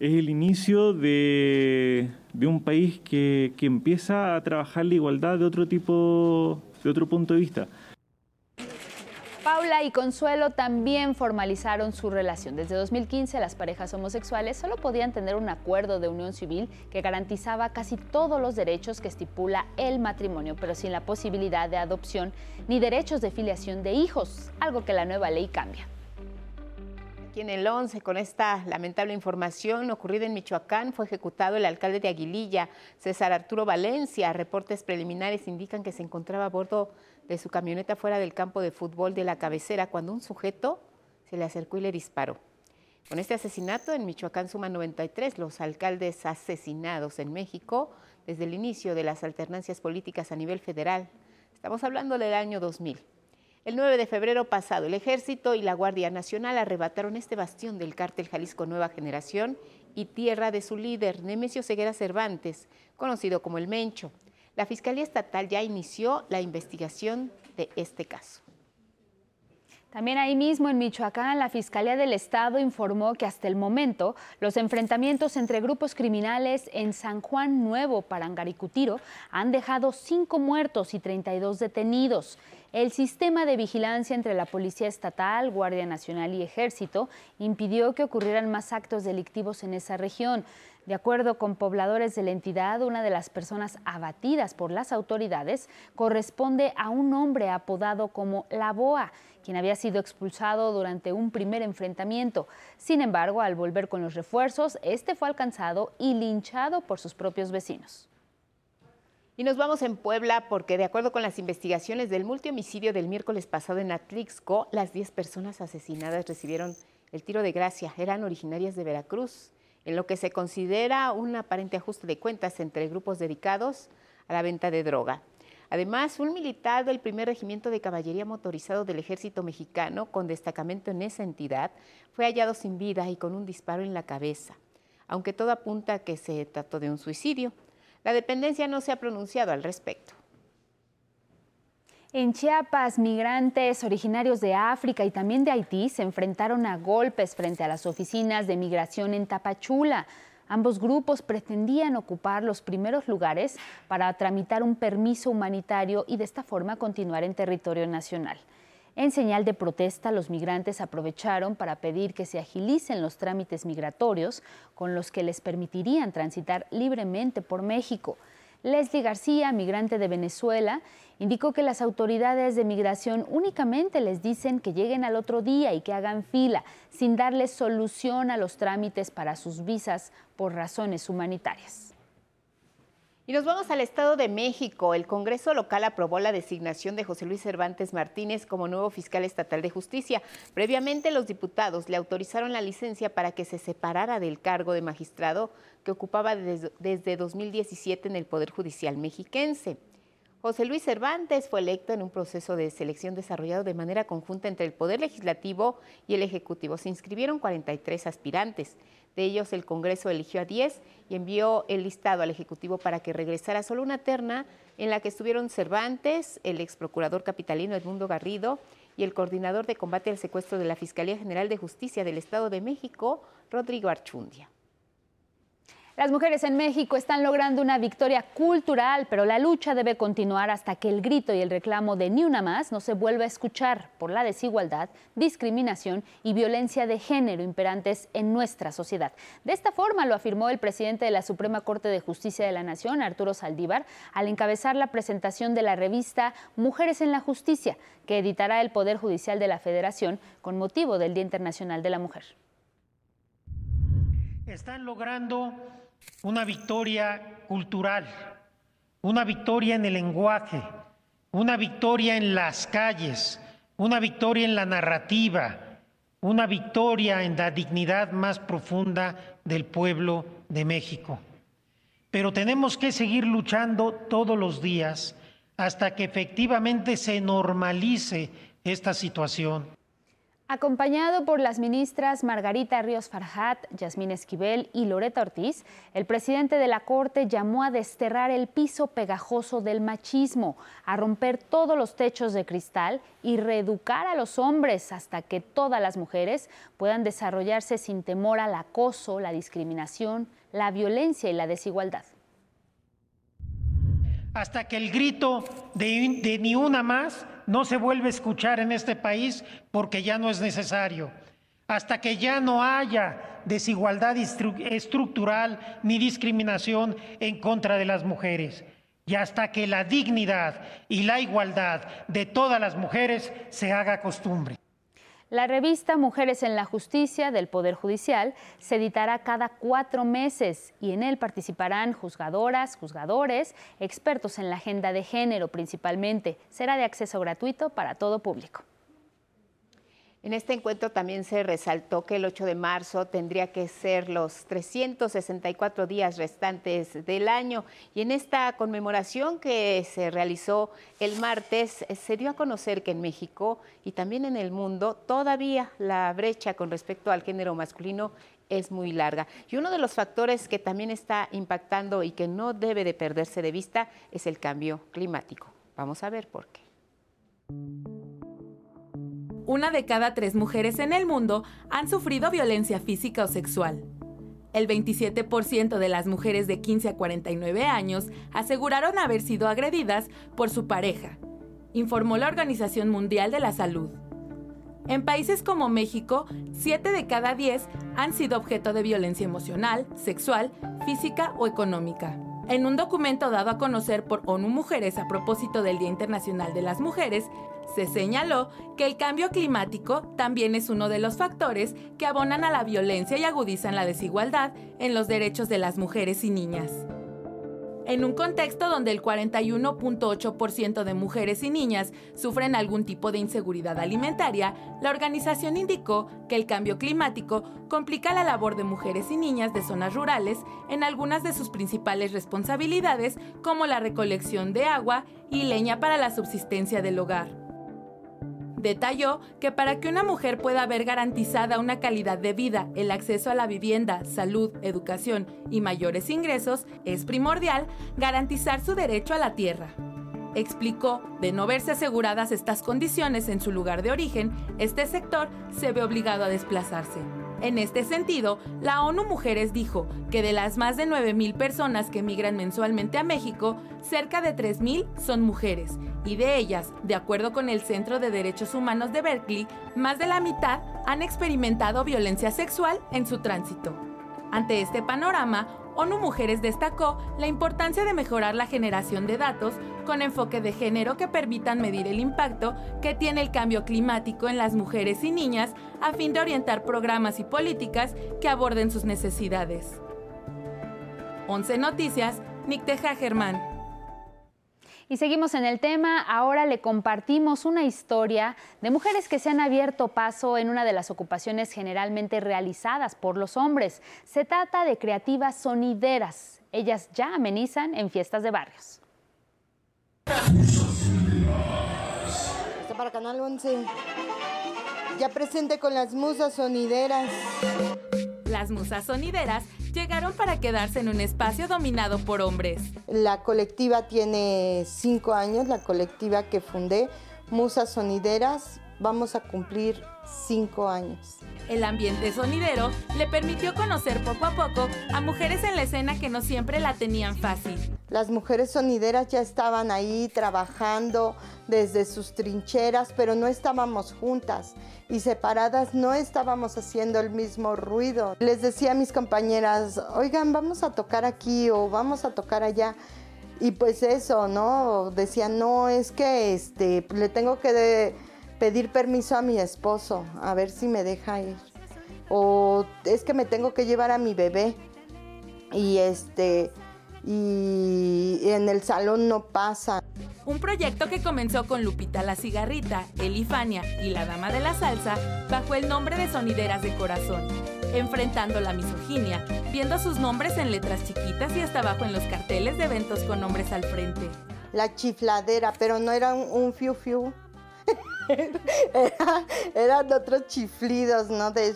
Es el inicio de, un país que, que, empieza a trabajar la igualdad de otro tipo, de otro punto de vista. Paula y Consuelo también formalizaron su relación. Desde 2015 las parejas homosexuales solo podían tener un acuerdo de unión civil que garantizaba casi todos los derechos que estipula el matrimonio, pero sin la posibilidad de adopción ni derechos de filiación de hijos, algo que la nueva ley cambia. Aquí en el 11, con esta lamentable información ocurrida en Michoacán, fue ejecutado el alcalde de Aguililla, César Arturo Valencia. Reportes preliminares indican que se encontraba a bordo de su camioneta fuera del campo de fútbol de la cabecera cuando un sujeto se le acercó y le disparó. Con este asesinato en Michoacán suman 93 los alcaldes asesinados en México desde el inicio de las alternancias políticas a nivel federal. Estamos hablando del año 2000. El 9 de febrero pasado, el Ejército y la Guardia Nacional arrebataron este bastión del cártel Jalisco Nueva Generación y tierra de su líder, Nemesio Ceguera Cervantes, conocido como el Mencho. La Fiscalía Estatal ya inició la investigación de este caso. También ahí mismo en Michoacán, la Fiscalía del Estado informó que hasta el momento los enfrentamientos entre grupos criminales en San Juan Nuevo, Parangaricutiro, han dejado cinco muertos y 32 detenidos. El sistema de vigilancia entre la Policía Estatal, Guardia Nacional y Ejército impidió que ocurrieran más actos delictivos en esa región. De acuerdo con pobladores de la entidad, una de las personas abatidas por las autoridades corresponde a un hombre apodado como La Boa, quien había sido expulsado durante un primer enfrentamiento. Sin embargo, al volver con los refuerzos, este fue alcanzado y linchado por sus propios vecinos. Y nos vamos en Puebla porque de acuerdo con las investigaciones del multihomicidio del miércoles pasado en Atlixco, las 10 personas asesinadas recibieron el tiro de gracia. Eran originarias de Veracruz en lo que se considera un aparente ajuste de cuentas entre grupos dedicados a la venta de droga. Además, un militar del primer regimiento de caballería motorizado del ejército mexicano, con destacamento en esa entidad, fue hallado sin vida y con un disparo en la cabeza, aunque todo apunta a que se trató de un suicidio. La dependencia no se ha pronunciado al respecto. En Chiapas, migrantes originarios de África y también de Haití se enfrentaron a golpes frente a las oficinas de migración en Tapachula. Ambos grupos pretendían ocupar los primeros lugares para tramitar un permiso humanitario y de esta forma continuar en territorio nacional. En señal de protesta, los migrantes aprovecharon para pedir que se agilicen los trámites migratorios con los que les permitirían transitar libremente por México. Leslie García, migrante de Venezuela, indicó que las autoridades de migración únicamente les dicen que lleguen al otro día y que hagan fila, sin darles solución a los trámites para sus visas por razones humanitarias. Y nos vamos al Estado de México. El Congreso local aprobó la designación de José Luis Cervantes Martínez como nuevo fiscal estatal de justicia. Previamente los diputados le autorizaron la licencia para que se separara del cargo de magistrado que ocupaba desde, 2017 en el Poder Judicial mexiquense. José Luis Cervantes fue electo en un proceso de selección desarrollado de manera conjunta entre el Poder Legislativo y el Ejecutivo. Se inscribieron 43 aspirantes. De ellos, el Congreso eligió a 10 y envió el listado al Ejecutivo para que regresara solo una terna en la que estuvieron Cervantes, el ex procurador capitalino Edmundo Garrido y el coordinador de combate al secuestro de la Fiscalía General de Justicia del Estado de México, Rodrigo Archundia. Las mujeres en México están logrando una victoria cultural, pero la lucha debe continuar hasta que el grito y el reclamo de ni una más no se vuelva a escuchar por la desigualdad, discriminación y violencia de género imperantes en nuestra sociedad. De esta forma lo afirmó el presidente de la Suprema Corte de Justicia de la Nación, Arturo Saldívar, al encabezar la presentación de la revista Mujeres en la Justicia, que editará el Poder Judicial de la Federación con motivo del Día Internacional de la Mujer. Están logrando una victoria cultural, una victoria en el lenguaje, una victoria en las calles, una victoria en la narrativa, una victoria en la dignidad más profunda del pueblo de México. Pero tenemos que seguir luchando todos los días hasta que efectivamente se normalice esta situación. Acompañado por las ministras Margarita Ríos Farjat, Yasmín Esquivel y Loreta Ortiz, el presidente de la Corte llamó a desterrar el piso pegajoso del machismo, a romper todos los techos de cristal y reeducar a los hombres hasta que todas las mujeres puedan desarrollarse sin temor al acoso, la discriminación, la violencia y la desigualdad. Hasta que el grito de, de ni una más no se vuelve a escuchar en este país porque ya no es necesario. Hasta que ya no haya desigualdad estructural ni discriminación en contra de las mujeres. Y hasta que la dignidad y la igualdad de todas las mujeres se haga costumbre. La revista Mujeres en la Justicia del Poder Judicial se editará cada cuatro meses y en él participarán juzgadoras, juzgadores, expertos en la agenda de género principalmente. Será de acceso gratuito para todo público. En este encuentro también se resaltó que el 8 de marzo tendría que ser los 364 días restantes del año y en esta conmemoración que se realizó el martes se dio a conocer que en México y también en el mundo todavía la brecha con respecto al género masculino es muy larga. Y uno de los factores que también está impactando y que no debe de perderse de vista es el cambio climático. Vamos a ver por qué una de cada tres mujeres en el mundo han sufrido violencia física o sexual. El 27% de las mujeres de 15 a 49 años aseguraron haber sido agredidas por su pareja, informó la Organización Mundial de la Salud. En países como México, 7 de cada 10 han sido objeto de violencia emocional, sexual, física o económica. En un documento dado a conocer por ONU Mujeres a propósito del Día Internacional de las Mujeres, se señaló que el cambio climático también es uno de los factores que abonan a la violencia y agudizan la desigualdad en los derechos de las mujeres y niñas. En un contexto donde el 41.8% de mujeres y niñas sufren algún tipo de inseguridad alimentaria, la organización indicó que el cambio climático complica la labor de mujeres y niñas de zonas rurales en algunas de sus principales responsabilidades como la recolección de agua y leña para la subsistencia del hogar. Detalló que para que una mujer pueda ver garantizada una calidad de vida, el acceso a la vivienda, salud, educación y mayores ingresos, es primordial garantizar su derecho a la tierra. Explicó, de no verse aseguradas estas condiciones en su lugar de origen, este sector se ve obligado a desplazarse. En este sentido, la ONU Mujeres dijo que de las más de 9.000 personas que migran mensualmente a México, cerca de 3.000 son mujeres, y de ellas, de acuerdo con el Centro de Derechos Humanos de Berkeley, más de la mitad han experimentado violencia sexual en su tránsito. Ante este panorama, ONU Mujeres destacó la importancia de mejorar la generación de datos con enfoque de género que permitan medir el impacto que tiene el cambio climático en las mujeres y niñas a fin de orientar programas y políticas que aborden sus necesidades. 11 Noticias, Nick Teja Germán. Y seguimos en el tema. Ahora le compartimos una historia de mujeres que se han abierto paso en una de las ocupaciones generalmente realizadas por los hombres. Se trata de creativas sonideras. Ellas ya amenizan en fiestas de barrios. Está para Canal 11. Ya presente con las musas sonideras. Las musas sonideras llegaron para quedarse en un espacio dominado por hombres. La colectiva tiene cinco años, la colectiva que fundé, Musas Sonideras, vamos a cumplir cinco años. El ambiente sonidero le permitió conocer poco a poco a mujeres en la escena que no siempre la tenían fácil. Las mujeres sonideras ya estaban ahí trabajando desde sus trincheras, pero no estábamos juntas y separadas no estábamos haciendo el mismo ruido. Les decía a mis compañeras, oigan, vamos a tocar aquí o vamos a tocar allá. Y pues eso, ¿no? Decían, no, es que este, le tengo que pedir permiso a mi esposo, a ver si me deja ir. O es que me tengo que llevar a mi bebé. Y este, y en el salón no pasa. Un proyecto que comenzó con Lupita la Cigarrita, Elifania y la Dama de la Salsa bajo el nombre de Sonideras de Corazón, enfrentando la misoginia, viendo sus nombres en letras chiquitas y hasta abajo en los carteles de eventos con nombres al frente. La chifladera, pero no era un, fiu fiu. Eran otros chiflidos, ¿no? De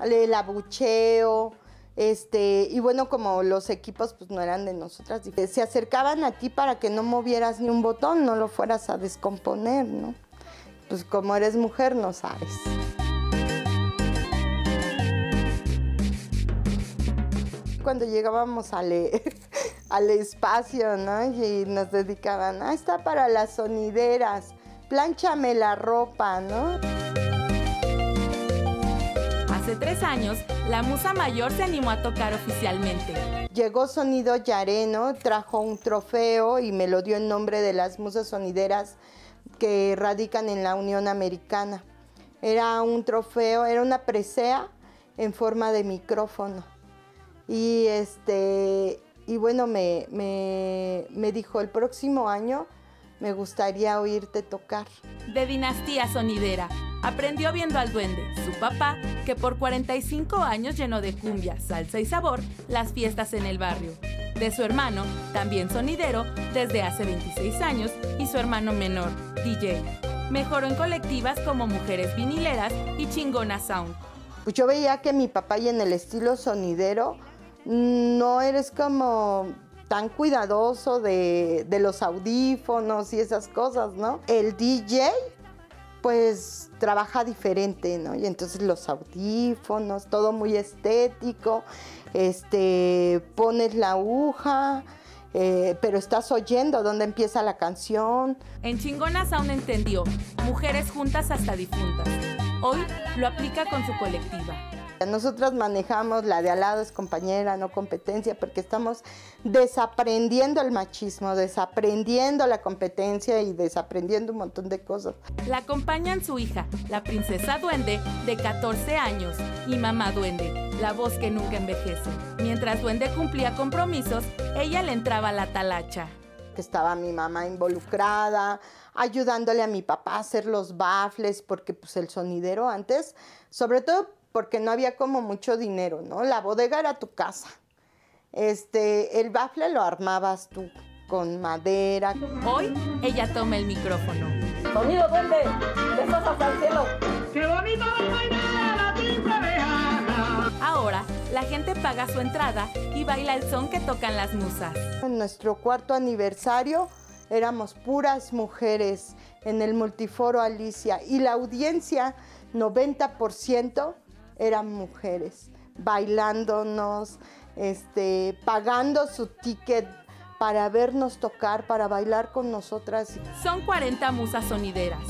el abucheo, este, y bueno, como los equipos pues no eran de nosotras, se acercaban a ti para que no movieras ni un botón, no lo fueras a descomponer, ¿no? Pues como eres mujer no sabes. Cuando llegábamos al, <laughs> al espacio, ¿no? Y nos dedicaban, ah, está para las sonideras, plánchame la ropa, ¿no? Hace tres años, la musa mayor se animó a tocar oficialmente. Llegó Sonido Yareno, trajo un trofeo y me lo dio en nombre de las musas sonideras que radican en la Unión Americana. Era un trofeo, era una presea en forma de micrófono. Y este y bueno, me, me dijo, el próximo año me gustaría oírte tocar. De dinastía sonidera, Aprendió viendo al duende, su papá, que por 45 años llenó de cumbia, salsa y sabor las fiestas en el barrio. De su hermano, también sonidero, desde hace 26 años, y su hermano menor, DJ. Mejoró en colectivas como Mujeres Vinileras y Chingona Sound. Pues yo veía que mi papá y en el estilo sonidero no eres como tan cuidadoso de, los audífonos y esas cosas, ¿no? El DJ pues trabaja diferente, ¿no? Y entonces los audífonos, todo muy estético, este, pones la aguja, eh, pero estás oyendo dónde empieza la canción. En Chingonas aún entendió, mujeres juntas hasta difuntas. Hoy lo aplica con su colectiva. Nosotras manejamos la de al lado es compañera, no competencia, porque estamos desaprendiendo el machismo, desaprendiendo la competencia y desaprendiendo un montón de cosas. La acompañan su hija, la princesa duende, de 14 años, y mamá duende, la voz que nunca envejece. Mientras duende cumplía compromisos, ella le entraba a la talacha. Estaba mi mamá involucrada, ayudándole a mi papá a hacer los bafles, porque pues el sonidero antes, sobre todo porque no había como mucho dinero, ¿no? La bodega era tu casa. Este, el bafle lo armabas tú con madera. Hoy ella toma el micrófono. Sonido duende, besos hasta el cielo. ¡Qué bonito la Ahora la gente paga su entrada y baila el son que tocan las musas. En nuestro cuarto aniversario éramos puras mujeres en el multiforo Alicia y la audiencia 90% eran mujeres, bailándonos, este, pagando su ticket para vernos tocar, para bailar con nosotras. Son 40 musas sonideras,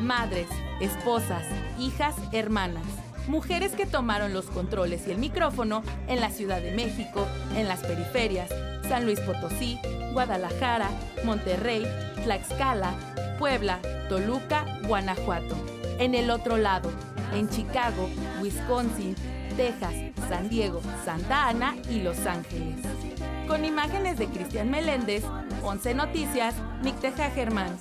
madres, esposas, hijas, hermanas. Mujeres que tomaron los controles y el micrófono en la Ciudad de México, en las periferias, San Luis Potosí, Guadalajara, Monterrey, Tlaxcala, Puebla, Toluca, Guanajuato. En el otro lado, en Chicago, Wisconsin, Texas, San Diego, Santa Ana y Los Ángeles. Con imágenes de Cristian Meléndez, 11 Noticias, Micteja Germán.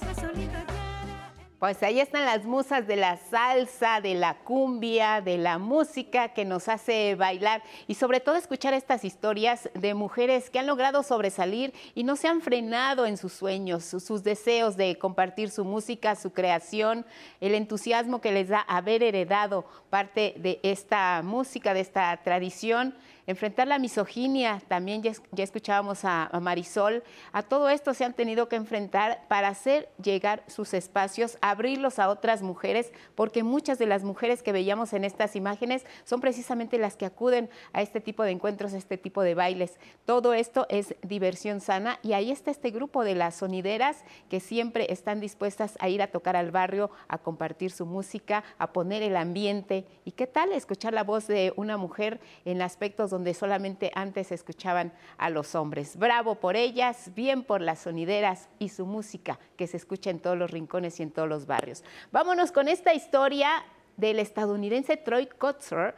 Pues ahí están las musas de la salsa, de la cumbia, de la música que nos hace bailar y sobre todo escuchar estas historias de mujeres que han logrado sobresalir y no se han frenado en sus sueños, sus deseos de compartir su música, su creación, el entusiasmo que les da haber heredado parte de esta música, de esta tradición enfrentar la misoginia, también ya, escuchábamos a, Marisol, a todo esto se han tenido que enfrentar para hacer llegar sus espacios, abrirlos a otras mujeres, porque muchas de las mujeres que veíamos en estas imágenes son precisamente las que acuden a este tipo de encuentros, a este tipo de bailes. Todo esto es diversión sana y ahí está este grupo de las sonideras que siempre están dispuestas a ir a tocar al barrio, a compartir su música, a poner el ambiente. ¿Y qué tal escuchar la voz de una mujer en aspectos donde donde solamente antes escuchaban a los hombres. Bravo por ellas, bien por las sonideras y su música que se escucha en todos los rincones y en todos los barrios. Vámonos con esta historia del estadounidense Troy Kotzer,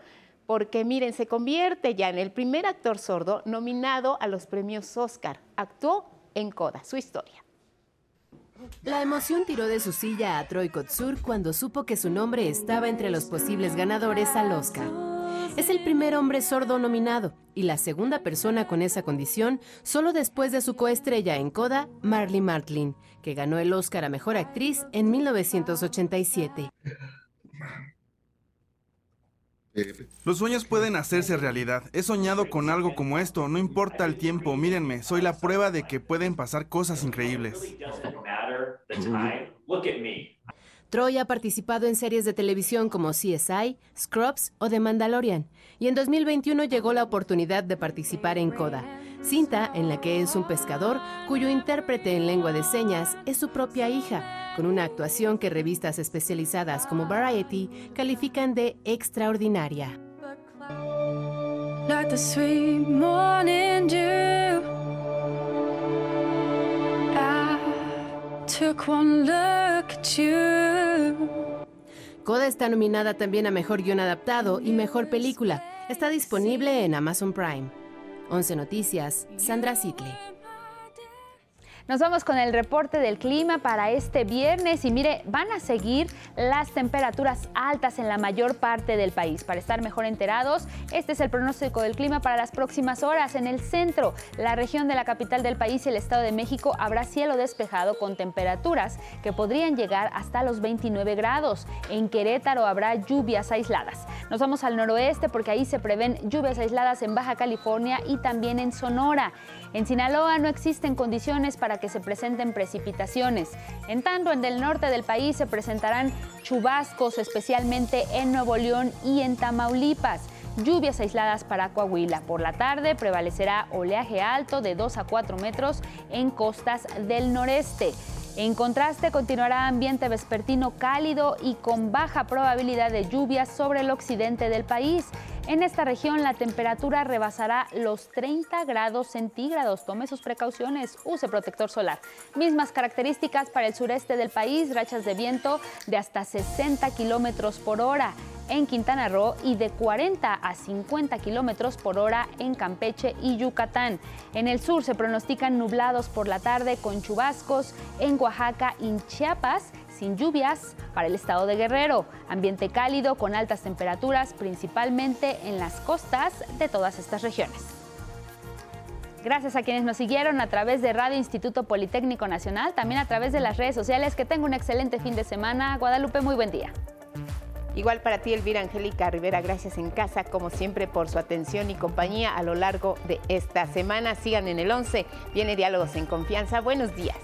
porque miren, se convierte ya en el primer actor sordo nominado a los premios Oscar. Actuó en Coda, su historia. La emoción tiró de su silla a Troy Kotsur cuando supo que su nombre estaba entre los posibles ganadores al Oscar. Es el primer hombre sordo nominado y la segunda persona con esa condición solo después de su coestrella en Coda, Marley Martlin, que ganó el Oscar a Mejor Actriz en 1987. Los sueños pueden hacerse realidad. He soñado con algo como esto, no importa el tiempo, mírenme, soy la prueba de que pueden pasar cosas increíbles. Troy ha participado en series de televisión como CSI, Scrubs o The Mandalorian, y en 2021 llegó la oportunidad de participar en Coda, cinta en la que es un pescador cuyo intérprete en lengua de señas es su propia hija, con una actuación que revistas especializadas como Variety califican de extraordinaria. Coda está nominada también a Mejor Guión Adaptado y Mejor Película. Está disponible en Amazon Prime. 11 Noticias, Sandra Sitley. Nos vamos con el reporte del clima para este viernes y mire, van a seguir las temperaturas altas en la mayor parte del país. Para estar mejor enterados, este es el pronóstico del clima para las próximas horas. En el centro, la región de la capital del país y el Estado de México habrá cielo despejado con temperaturas que podrían llegar hasta los 29 grados. En Querétaro habrá lluvias aisladas. Nos vamos al noroeste porque ahí se prevén lluvias aisladas en Baja California y también en Sonora. En Sinaloa no existen condiciones para que se presenten precipitaciones. En tanto, en el norte del país se presentarán chubascos, especialmente en Nuevo León y en Tamaulipas. Lluvias aisladas para Coahuila. Por la tarde prevalecerá oleaje alto de 2 a 4 metros en costas del noreste. En contraste, continuará ambiente vespertino cálido y con baja probabilidad de lluvias sobre el occidente del país. En esta región la temperatura rebasará los 30 grados centígrados. Tome sus precauciones, use protector solar. Mismas características para el sureste del país, rachas de viento de hasta 60 kilómetros por hora en Quintana Roo y de 40 a 50 kilómetros por hora en Campeche y Yucatán. En el sur se pronostican nublados por la tarde con chubascos en Oaxaca y Chiapas sin lluvias para el estado de Guerrero. Ambiente cálido con altas temperaturas, principalmente en las costas de todas estas regiones. Gracias a quienes nos siguieron a través de Radio Instituto Politécnico Nacional, también a través de las redes sociales. Que tenga un excelente fin de semana. Guadalupe, muy buen día. Igual para ti, Elvira Angélica Rivera, gracias en casa, como siempre, por su atención y compañía a lo largo de esta semana. Sigan en el 11, viene Diálogos en Confianza. Buenos días.